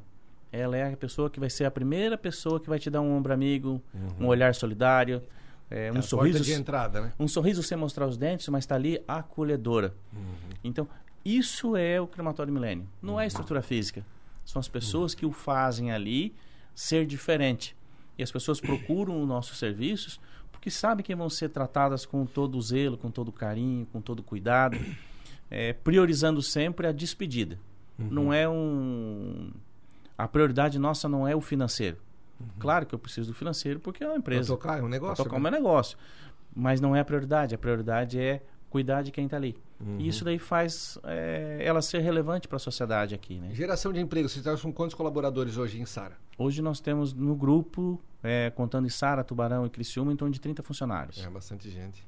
Ela é a pessoa que vai ser a primeira pessoa que vai te dar um ombro amigo, uhum. um olhar solidário, é, um é sorriso. de entrada, né? Um sorriso sem mostrar os dentes, mas está ali acolhedora. Uhum. Então, isso é o crematório milênio. Não é a uhum. estrutura física. São as pessoas que o fazem ali ser diferente. E as pessoas procuram os nossos serviços porque sabem que vão ser tratadas com todo o zelo, com todo o carinho, com todo o cuidado, é, priorizando sempre a despedida. Uhum. Não é um. A prioridade nossa não é o financeiro. Uhum. Claro que eu preciso do financeiro porque é uma empresa. Pra tocar é um negócio. Pra tocar né? um negócio. Mas não é a prioridade. A prioridade é cuidar de quem está ali. Uhum. E isso daí faz é, ela ser relevante para a sociedade aqui. Né? Geração de emprego. Vocês estão com quantos colaboradores hoje em Sara? Hoje nós temos no grupo, é, contando em Sara, Tubarão e Criciúma, em torno de 30 funcionários. É bastante gente.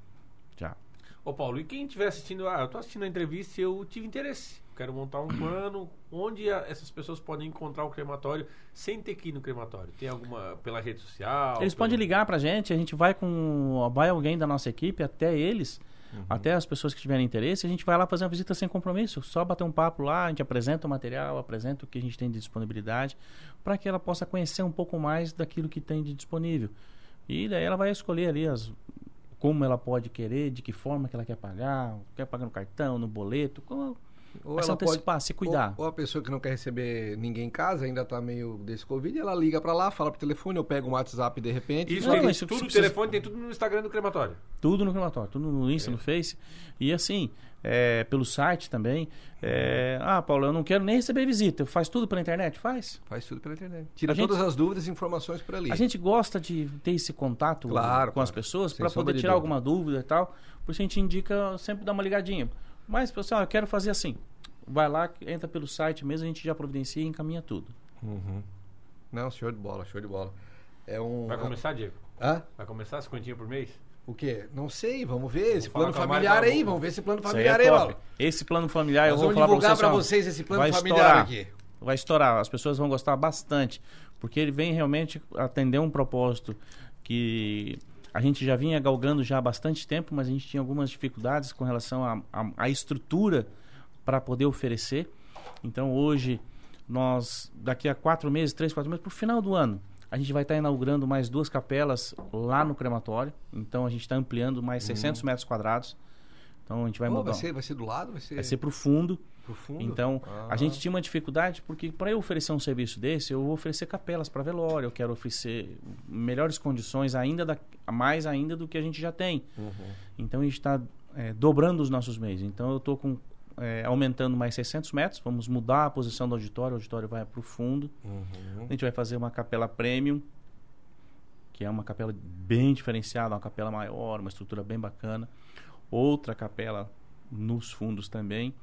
Já. Ô Paulo, e quem estiver assistindo, ah, eu estou assistindo a entrevista e eu tive interesse. Quero montar um plano onde a, essas pessoas podem encontrar o crematório sem ter que ir no crematório. Tem alguma pela rede social? Eles pelo... podem ligar para a gente, a gente vai com vai alguém da nossa equipe até eles Uhum. Até as pessoas que tiverem interesse, a gente vai lá fazer uma visita sem compromisso. Só bater um papo lá, a gente apresenta o material, apresenta o que a gente tem de disponibilidade, para que ela possa conhecer um pouco mais daquilo que tem de disponível. E daí ela vai escolher ali as, como ela pode querer, de que forma que ela quer pagar, quer pagar no cartão, no boleto, como, Ou ela antecipar, pode- se cuidar. Ou, ou a pessoa que não quer receber ninguém em casa, ainda tá meio desse Covid, ela liga pra lá, fala pro telefone, eu pego um WhatsApp de repente. Isso Não, tem mas se tudo no precisa- telefone, tem tudo no Instagram do crematório. Tudo no crematório, tudo no Insta, no Face. E assim, é, pelo site também. é, ah, Paulo, eu não quero nem receber visita. Faz tudo pela internet? Faz. Faz tudo pela internet. Tira A gente- todas as dúvidas e informações por ali. A gente gosta de ter esse contato Claro, com as claro. pessoas Sem para poder de tirar dúvida. alguma dúvida e tal. Por isso a gente indica sempre dar uma ligadinha. Mas, pessoal, eu quero fazer assim. Vai lá, entra pelo site mesmo, a gente já providencia e encaminha tudo. Uhum. Não, show de bola, show de bola. É um. Vai começar, Diego? Hã? Vai começar 50 por mês? O quê? Não sei, vamos ver. Esse plano familiar aí, vou- vamos ver esse plano aí familiar é aí, top. Paulo. Esse plano familiar, eu Nós vou vamos falar pra divulgar vocês. pra vocês esse plano vai familiar estourar. aqui. Vai estourar, as pessoas vão gostar bastante, porque ele vem realmente atender um propósito que a gente já vinha galgando já há bastante tempo, mas a gente tinha algumas dificuldades com relação à estrutura para poder oferecer. Então hoje, nós, daqui a quatro meses, três, quatro meses, para o final do ano, a gente vai estar inaugurando mais duas capelas lá no crematório. Então a gente está ampliando mais 600 metros quadrados. Então a gente vai Pô, mudar. vai, ser, vai ser do lado? Vai ser, Vai ser para o fundo. Pro fundo? Então, Ah. a gente tinha uma dificuldade porque para eu oferecer um serviço desse, eu vou oferecer capelas para velório, eu quero oferecer melhores condições ainda da, mais ainda do que a gente já tem. Uhum. Então a gente está dobrando os nossos meios. Então eu estou com é, aumentando mais 600 metros, vamos mudar a posição do auditório, o auditório vai para o fundo. Uhum. A gente vai fazer uma capela premium, que é uma capela bem diferenciada, uma capela maior, uma estrutura bem bacana. Outra capela nos fundos também.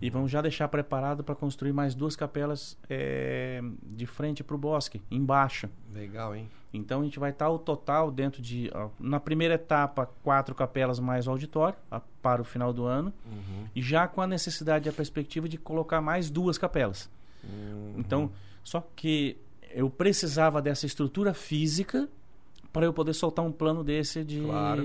E vamos já deixar preparado para construir mais duas capelas é, de frente para o bosque, embaixo. Legal, hein? Então a gente vai estar o total dentro de. ó, na primeira etapa, quatro capelas mais o auditório, a- para o final do ano. Uhum. E já com a necessidade e a perspectiva de colocar mais duas capelas. Uhum. Então, só que eu precisava dessa estrutura física para eu poder soltar um plano desse de Claro.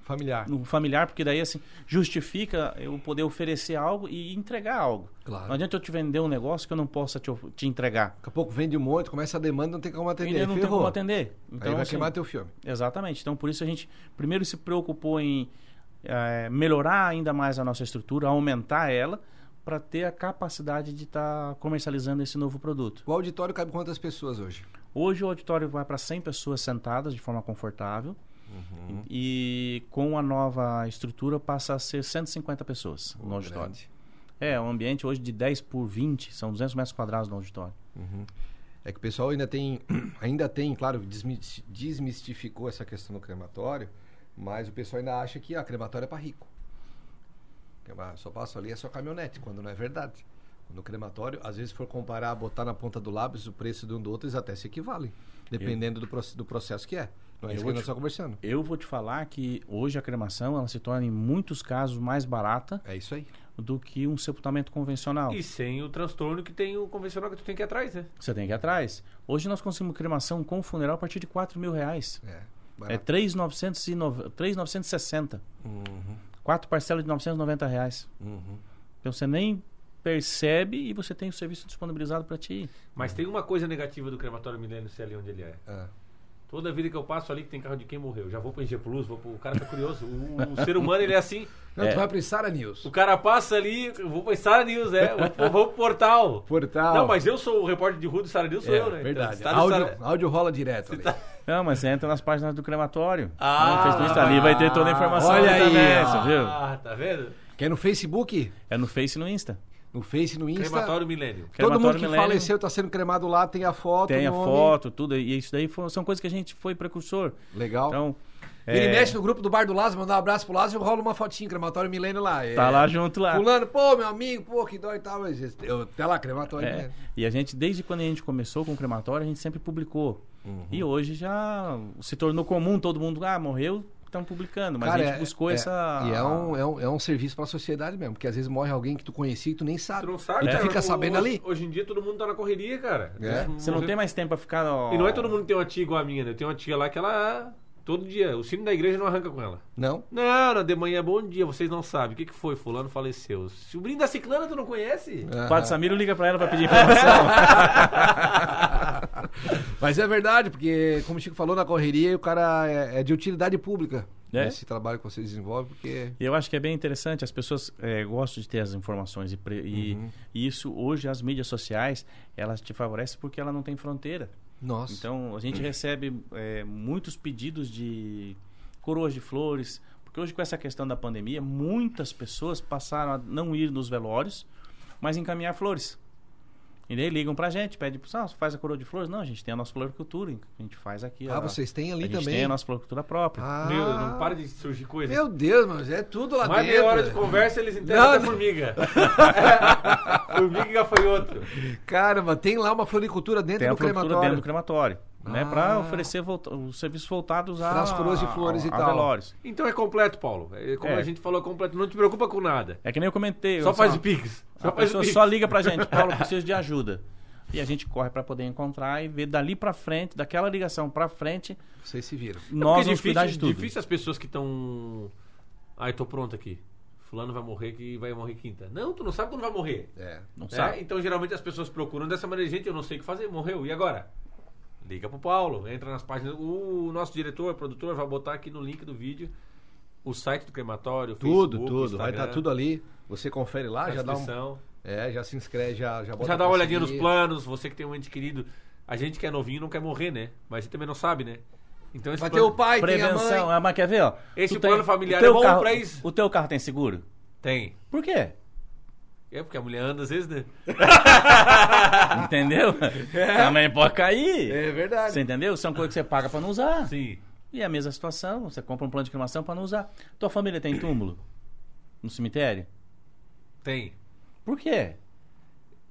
Familiar. no familiar, porque daí assim justifica eu poder oferecer algo e entregar algo. Claro. Não adianta eu te vender um negócio que eu não possa te, te entregar. Daqui a pouco vende um monte, começa a demanda, não tem como atender. Ele não tem ferrou. como atender. Aí Então, vai assim, queimar teu filme. Exatamente. Então, por isso a gente primeiro se preocupou em eh, melhorar ainda mais a nossa estrutura, aumentar ela, para ter a capacidade de estar comercializando esse novo produto. O auditório cabe quantas pessoas hoje? Hoje o auditório vai para 100 pessoas sentadas de forma confortável Uhum. e com a nova estrutura passa a ser 150 pessoas no auditório. Grande. É, um ambiente hoje de 10 por 20, são 200 metros quadrados no auditório. Uhum. É que o pessoal ainda tem, (clears throat) ainda tem, claro, desmi- desmistificou essa questão do crematório, mas o pessoal ainda acha que a crematório é para rico. É, Só passa ali é só caminhonete, quando não é verdade. No crematório, às vezes, se for comparar, botar na ponta do lápis o preço de um do outro, eles até se equivalem, dependendo do, proce- do processo que é. Não é Eu isso vou que nós te- estamos conversando. Eu vou te falar que hoje a cremação ela se torna em muitos casos mais barata É isso aí. do que um sepultamento convencional. E sem o transtorno que tem o convencional que tu tem que ir atrás, né? Você tem que ir atrás. Hoje nós conseguimos cremação com funeral a partir de 4 mil reais. É. É Barato. 3,990 3,960. Uhum, Quatro parcelas de 990 reais. uhum. Então você nem percebe e você tem o serviço disponibilizado para ti. Mas tem uma coisa negativa do crematório Milênio ser ali onde ele é. É. Toda vida que eu passo ali que tem carro de quem morreu. Já vou pro IG Plus, vou pro... o cara tá curioso. O, o ser humano, ele é assim. Não, É. tu vai pro Sara News. O cara passa ali, eu vou pro Sara News, é. Vou, pro- vou pro portal. Portal. Não, mas eu sou o repórter de rua do Sara News, sou É, eu, né? verdade. Então, tá no áudio, Sara- áudio rola direto ali. Não, mas você entra nas páginas do crematório. Ah, no Facebook ali vai ter toda a informação olha ali aí, também, você viu? Ah, tá vendo? Quer no Facebook, É no Face e no Insta. No Face, no Insta. Crematório Milênio. Todo Crematório mundo que Millennium. faleceu está sendo cremado lá, tem a foto. Tem a nome. foto, tudo. E isso daí foi- são coisas que a gente foi precursor. Legal. Então, Ele é, mexe no grupo do Bar do Lázaro, mandar um abraço pro Lázaro, rola uma fotinho, crematório milênio lá. É, tá lá junto lá. Fulano, pô, meu amigo, pô, que dói e tal. Mas eu, até lá, crematório É, milênio. e a gente, desde quando a gente começou com o crematório, a gente sempre publicou. Uhum. E hoje já se tornou comum, todo mundo, ah, morreu, estão publicando. Mas Cara, a gente é- buscou é- essa. E é um, é, um, é um serviço pra sociedade mesmo, porque às vezes morre alguém que tu conhecia e tu nem Tu sabe. não sabe, E tu cara, fica sabendo ali. Hoje em dia todo mundo tá na correria, cara. É. Você não tem mais tempo pra ficar. ó, E não é todo mundo que tem uma tia igual a minha, né? Eu tenho uma tia lá que ela. Todo dia. O sino da igreja não arranca com ela. Não? Não, não, de manhã, bom dia, vocês não sabem. O que, que foi? Fulano faleceu. Sobrinho da Ciclana, tu não conhece? O Padre Samiro liga pra ela pra pedir informação. (laughs) Mas é verdade, porque, como o Chico falou, na correria o cara é, é de utilidade pública. É. Esse trabalho que você desenvolve, porque. Eu acho que é bem interessante, as pessoas é, gostam de ter as informações e, e- Uhum. e isso hoje as mídias sociais elas te favorecem porque ela não tem fronteira. Nossa. Então a gente recebe é, muitos pedidos de coroas de flores, porque hoje com essa questão da pandemia muitas pessoas passaram a não ir nos velórios, mas encaminhar flores. E daí ligam pra gente, pedem, ah, você faz a coroa de flores? Não, a gente tem a nossa floricultura, a gente faz aqui. ah, a- vocês têm a ali gente também. tem a nossa floricultura própria. Ah, Meu, não para de surgir coisa. Meu Deus, mas é tudo lá Mais dentro. meia hora de conversa, eles entendem não. formiga. (laughs) formiga e gafanhoto. Caramba, tem lá uma floricultura dentro tem a do floricultura crematório. dentro do crematório. Né, Ah. para oferecer volta- os serviços voltados a, coroas de flores a, e a tal. velórios. Então é completo, Paulo. É, como É. a gente falou, é completo. Não te preocupa com nada. É que nem eu comentei. Só eu- faz o Pix. Só A faz o pessoa Pix. só liga pra gente, (laughs) Paulo, preciso de ajuda. E a gente corre pra poder encontrar e ver dali pra frente, daquela ligação pra frente, Vocês se viram. É nós porque vamos cuidar de tudo. difícil as pessoas que estão. Ai, tô pronto aqui. Fulano vai morrer que vai morrer quinta. Não, tu não sabe quando vai morrer. É. Não né? sabe? Então geralmente as pessoas procuram dessa maneira, gente, eu não sei o que fazer, morreu. E agora? Liga pro Paulo, entra nas páginas. O nosso diretor, produtor, vai botar aqui no link do vídeo o site do crematório, o Tudo, Facebook, tudo. Vai Instagram, estar tudo ali. Você confere lá, já dá um. É, já se inscreve, já já bota Já dá uma olhadinha nos planos, você que tem um ente querido. A gente que é novinho não quer morrer, né? Mas você também não sabe, né? Então esse Vai ter plano... o pai, tem a Prevenção, mãe. ah, mas quer ver, ó? Esse plano familiar o teu é bom carro, pra isso. O teu carro tem seguro? Tem. Por quê? É porque a mulher anda às vezes, né? (laughs) Entendeu? Também pode cair. É verdade. Você entendeu? São coisas que você paga pra não usar. Sim. E é a mesma situação, você compra um plano de cremação pra não usar. Tua família tem túmulo? No cemitério? Tem. Por quê?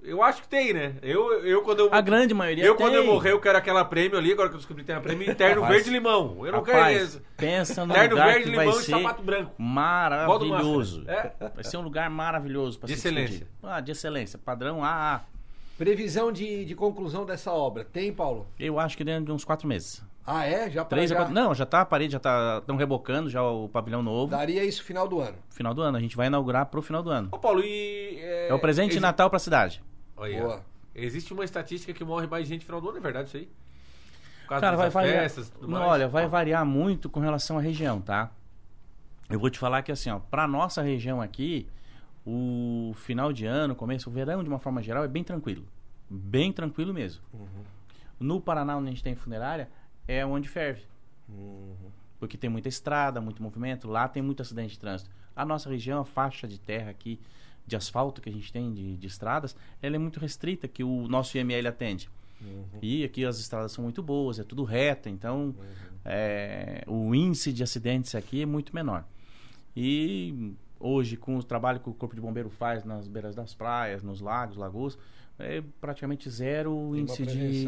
Eu acho que tem, né? Eu, eu quando eu. A grande maioria eu, tem. quando eu morrer, eu quero aquela prêmio ali, agora que eu descobri que tem a prêmio interno Rapaz, verde limão. Eu não Rapaz, quero isso. pensa num Terno lugar verde, que vai limão e ser sapato branco. maravilhoso. O Vai ser um lugar maravilhoso para De se excelência. Ah, de excelência. Padrão AA. Previsão de, de conclusão dessa obra. Tem, Paulo? Eu acho que dentro de uns quatro meses. Ah, é? Já Três a já... quatro... Não, já tá a parede, já tá... Estão rebocando já o pavilhão novo. Daria isso final do ano. Final do ano. A gente vai inaugurar pro final do ano. Ô, Paulo, e. É, o presente de exi- Natal pra cidade. Olha, Boa. Existe uma estatística que morre mais gente no final do ano, é verdade isso aí? Por causa Cara, vai variar. festas tudo mais. olha, vai variar muito com relação à região, tá? Eu vou te falar que assim, ó, pra nossa região aqui, o final de ano, começo, o verão de uma forma geral é bem tranquilo. Bem tranquilo mesmo. No Paraná, onde a gente tem funerária, é onde ferve. Porque tem muita estrada, muito movimento, lá tem muito acidente de trânsito. A nossa região, a faixa de terra aqui, de asfalto que a gente tem de, de estradas, ela é muito restrita, que o nosso IML atende. E aqui as estradas são muito boas, é tudo reto, então é, o índice de acidentes aqui é muito menor. E hoje, com o trabalho que o Corpo de Bombeiro faz nas beiras das praias, nos lagos, lagoas, é praticamente zero o Tem índice de,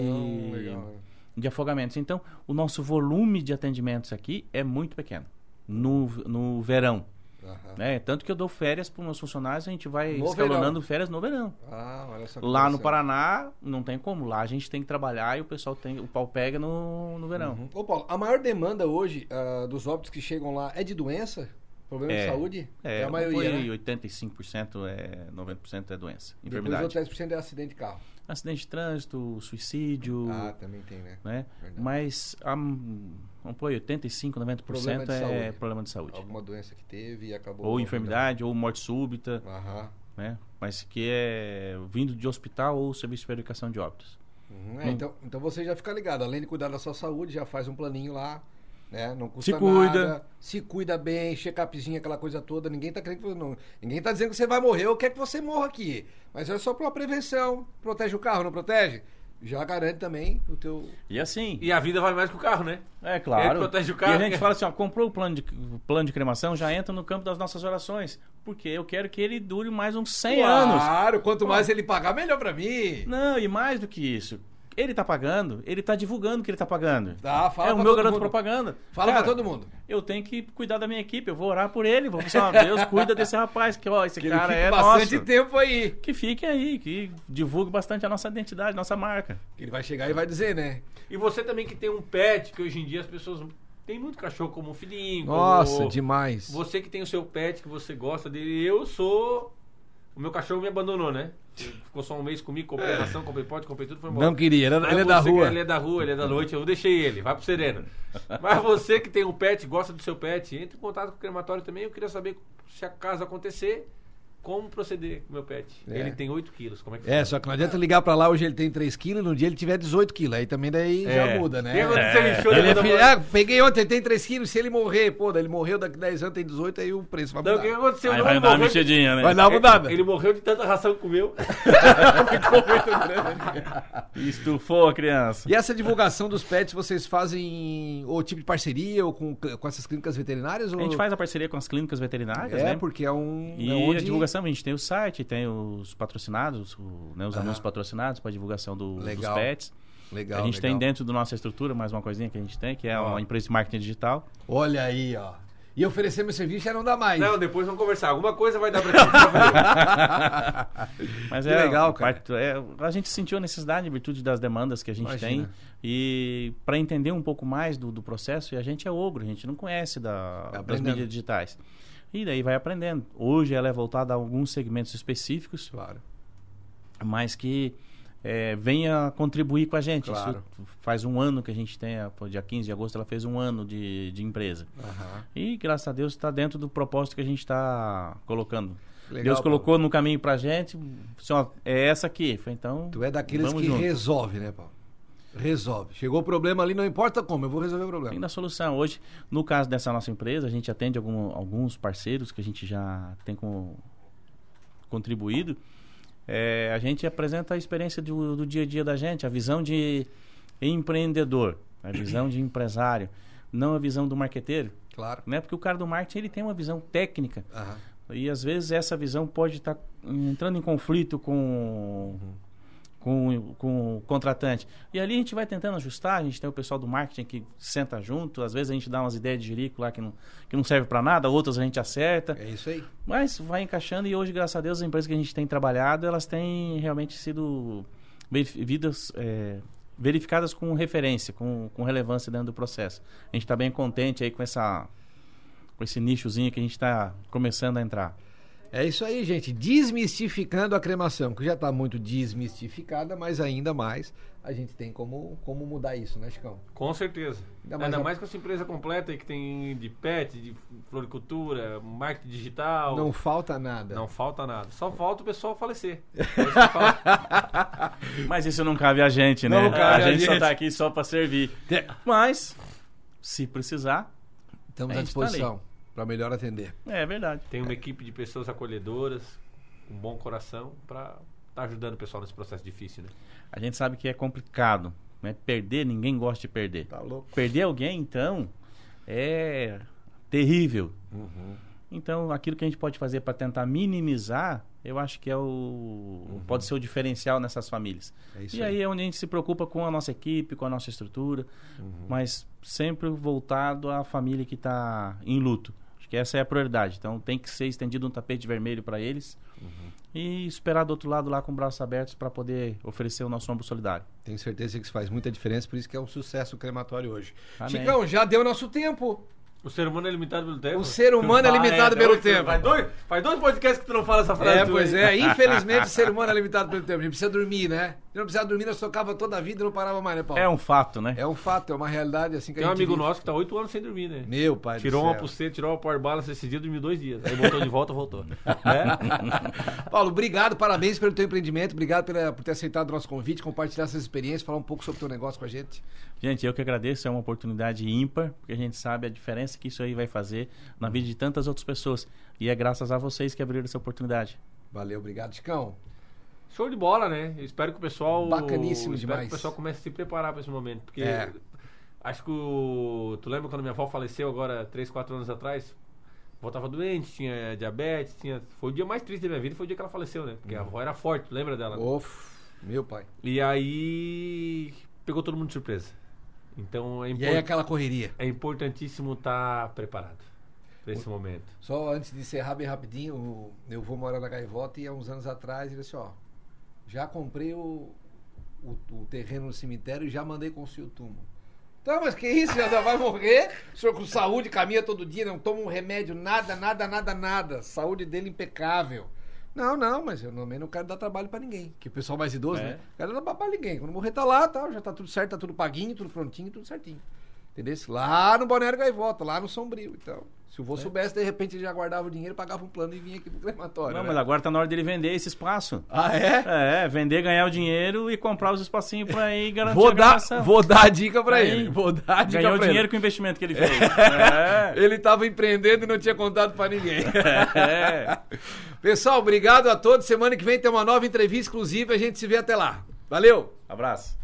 legal, né? de afogamentos. Então, o nosso volume de atendimentos aqui é muito pequeno no, no verão. Aham. Né? Tanto que eu dou férias para os meus funcionários, a gente vai No escalonando verão. férias no verão. Ah, olha só Lá no. Paraná, não tem como. Lá a gente tem que trabalhar e o pessoal tem. O pau pega no, no verão. Uhum. Ô, Paulo, a maior demanda hoje ah, dos óbitos que chegam lá é de doença? Problema de É. saúde? É, a maioria, foi né? 85% é 90% é doença, Depois enfermidade. outros 10% é acidente de carro. Acidente de trânsito, suicídio, Ah, também tem, né? né? Mas hum, vamos pôr 85, 90% Problema é saúde. problema de saúde. Alguma doença que teve e acabou... Ou enfermidade, ou morte súbita, Aham. né? Mas que é vindo de hospital ou serviço de verificação de óbitos. Uhum, é, então, então você já fica ligado. Além de cuidar da sua saúde, já faz um planinho lá, né? Não custa Se cuida. nada. Se cuida bem, check-upzinho, aquela coisa toda. Ninguém tá querendo não, Ninguém tá dizendo que você vai morrer ou quer que você morra aqui. Mas é só pra uma prevenção. Protege o carro, não protege? Já garante também o teu. E assim, E a vida vale mais que o carro, né? é claro. Ele protege o carro, e a gente né? fala assim, ó, comprou o plano de, o plano de cremação, já entra no campo das nossas orações. Porque eu quero que ele dure mais uns 100 anos. Claro, quanto mais ele pagar, melhor pra mim. Não, e mais do que isso. Ele tá pagando, ele tá divulgando que ele tá pagando. Tá, fala é o meu garoto mundo. propaganda. Fala Cara, pra todo mundo. Eu tenho que cuidar da minha equipe, eu vou orar por ele, vou pensar, ó, Deus cuida desse rapaz, que ó, esse Que cara ele é fique bastante nosso. tempo aí. Que fique aí, que divulgue bastante a nossa identidade, nossa marca. Ele vai chegar e vai dizer, né? E você também que tem um pet, que hoje em dia as pessoas. Tem muito cachorro como um filhinho. Nossa, como... demais. Você que tem o seu pet, que você gosta dele. Eu sou. O meu cachorro me abandonou, né? Ficou só um mês comigo, comprei ração, comprei pote, comprei tudo, foi embora. Não queria, ele, ele é da rua. Ele é da rua, ele é da noite, eu deixei ele, vai pro sereno. Mas você que tem um pet, gosta do seu pet, entre em contato com o crematório também. Eu queria saber se acaso acontecer, como proceder com o meu pet. É. Ele tem 8 quilos, como é que É, só que não adianta ligar pra lá, hoje ele tem 3 quilos, no dia ele tiver 18 quilos. Aí também daí já É. muda, né? O que aconteceu em show? Ele é filho, ah, peguei ontem, ele tem 3 quilos, se ele morrer, pô, daí ele morreu daqui 10 anos, tem 18, aí o preço vai Não, o mudar. que aconteceu? Aí Não, vai dar uma mexidinha, né? Vai dar uma mudada. Ele morreu de tanta ração que comeu. (laughs) Ficou muito grande. Estufou a criança. E essa divulgação dos pets vocês fazem ou tipo de parceria ou com, com essas clínicas veterinárias? A Ou... gente faz a parceria com as clínicas veterinárias, É, né? porque é um. E é onde... a divulgação, a gente tem o site, tem os patrocinados, o- né, os Aham. anúncios patrocinados para divulgação do- dos pets. Legal. a gente tem legal. dentro da nossa estrutura mais uma coisinha que a gente tem, que é Ó. uma empresa de marketing digital. Olha aí, ó. E oferecer meu serviço já não dá mais. Não, depois vamos conversar. Alguma coisa vai dar pra ti. valeu. (laughs) Mas Que é legal, cara. parte- é, a gente sentiu a necessidade em virtude das demandas que a gente Imagina. tem e para entender um pouco mais do, do processo, e a gente é ogro, a gente não conhece da, Vai das mídias digitais. E daí vai aprendendo. Hoje ela é voltada a alguns segmentos específicos, Claro. mas que é, venha contribuir com a gente. Claro. Isso faz um ano que a gente tem, dia 15 de agosto ela fez um ano de, de empresa. Aham. E graças a Deus está dentro do propósito que a gente está colocando. Legal, Deus Paulo. colocou no caminho pra gente, assim, ó, é essa aqui. Então, Tu é daqueles que junto. resolve, né, Paulo? Resolve. Chegou o problema ali, não importa como, eu vou resolver o Tem problema. da solução. Hoje, no caso dessa nossa empresa, a gente atende algum- alguns parceiros que a gente já tem com- contribuído. É, a gente apresenta a experiência do, do dia a dia da gente, a visão de empreendedor, a visão de empresário, não a visão do marqueteiro. Claro. Né? Porque o cara do marketing ele tem uma visão técnica Aham. e às vezes essa visão pode estar entrando em conflito com, com, com o contratante. E ali a gente vai tentando ajustar, a gente tem o pessoal do marketing que senta junto, às vezes a gente dá umas ideias de jirico lá que não, que não serve para nada, outras a gente acerta, É isso aí. mas vai encaixando e hoje, graças a Deus, as empresas que a gente tem trabalhado, elas têm realmente sido verif- vidas, é, verificadas com referência, com, com relevância dentro do processo. A gente está bem contente aí com essa com esse nichozinho que a gente está começando a entrar. É isso aí, gente. Desmistificando a cremação, que já está muito desmistificada, mas ainda mais a gente tem como, como mudar isso, né, Chicão? Com certeza. Ainda Ainda, mais a- mais com essa empresa completa aí que tem de pet, de floricultura, marketing digital. Não falta nada. Não falta nada. Só falta o pessoal falecer. Falta. (laughs) Mas isso não cabe a gente, né? Não cabe a a gente só gente. tá aqui só para servir. Mas, se precisar, Estamos A à tá disposição para melhor atender. é verdade. tem uma equipe de pessoas acolhedoras, com bom coração, pra estar ajudando o pessoal nesse processo difícil, né? A gente sabe que é complicado. Né? Perder, ninguém gosta de perder. Tá louco? Perder alguém, então, é terrível. Uhum. Então, aquilo que a gente pode fazer para tentar minimizar, eu acho que é o pode ser o diferencial nessas famílias. É isso e aí é onde a gente se preocupa com a nossa equipe, com a nossa estrutura, mas sempre voltado à família que está em luto. Que essa é a prioridade. Então, tem que ser estendido um tapete vermelho para eles e esperar do outro lado lá com braços abertos para poder oferecer o nosso ombro solidário. Tenho certeza que isso faz muita diferença, por isso que é um sucesso o crematório hoje. Amém. Chicão, já deu nosso tempo. O ser humano é limitado pelo tempo. O ser humano é Vai, limitado é pelo tempo. Faz dois, faz dois podcasts que tu não fala essa frase. É, pois aí. é. Infelizmente, o (laughs) ser humano é limitado pelo tempo. A gente precisa dormir, né? Se não precisava dormir, nós tocava toda a vida e não parava mais, né, Paulo? É um fato, né? É um fato, é uma realidade assim que Tem a um gente amigo vive. nosso que tá oito anos sem dormir, né? Meu pai Tirou do uma pulseira, tirou uma power balance esse dia, dormiu dois dias. Aí voltou de volta, voltou. (laughs) Né? Paulo, obrigado, parabéns pelo teu empreendimento, obrigado pela- por ter aceitado o nosso convite, compartilhar essas experiências, falar um pouco sobre o teu negócio com a gente. Gente, eu que agradeço, é uma oportunidade ímpar, porque a gente sabe a diferença que isso aí vai fazer na vida de tantas outras pessoas. E é graças a vocês que abriram essa oportunidade. Valeu, obrigado, Chicão. Show de bola, né? Eu espero que o pessoal. Bacaníssimo espero demais. que o pessoal comece a se preparar para esse momento. Porque É. acho que o. Tu lembra quando minha avó faleceu agora, 3, 4 anos atrás? A avó tava doente, tinha diabetes, tinha. Foi o dia mais triste da minha vida, foi o dia que ela faleceu, né? Porque a avó era forte, lembra dela? Of, meu pai. E aí. Pegou todo mundo de surpresa. Então é, E impor- aí aquela correria. é importantíssimo estar preparado para esse momento. Só antes de encerrar bem rapidinho, o- eu vou morar na Gaivota e há uns anos atrás ele disse, ó, já comprei o, o, o terreno no cemitério e já mandei construir o túmulo. Então, mas que isso? Já vai morrer? O senhor com saúde caminha todo dia, não toma um remédio, nada, nada, nada, nada. Saúde dele impecável. Não, não, mas eu também não quero dar trabalho pra ninguém. Que o pessoal mais idoso, É. né? Não quero dar trabalho pra ninguém. Quando morrer tá lá, tá, já tá tudo certo, tá tudo paguinho, tudo prontinho, tudo certinho. Entendeu? Lá no Balneário Gaivota, lá no Sombrio. Então, se o vô soubesse, de repente ele já guardava o dinheiro, pagava um plano e vinha aqui pro crematório. Não, né? mas agora tá na hora dele vender esse espaço. Ah, é? É, vender, ganhar o dinheiro e comprar os espacinhos pra ir (laughs) garantir Vou a dar, vou dar a dica pra ele. Vou dar a dica Ganhou pra dinheiro ele. com o investimento que ele fez. (laughs) É. Ele tava empreendendo e não tinha contado pra ninguém. (laughs) É. Pessoal, obrigado a todos. Semana que vem tem uma nova entrevista exclusiva. A gente se vê até lá. Valeu! Abraço.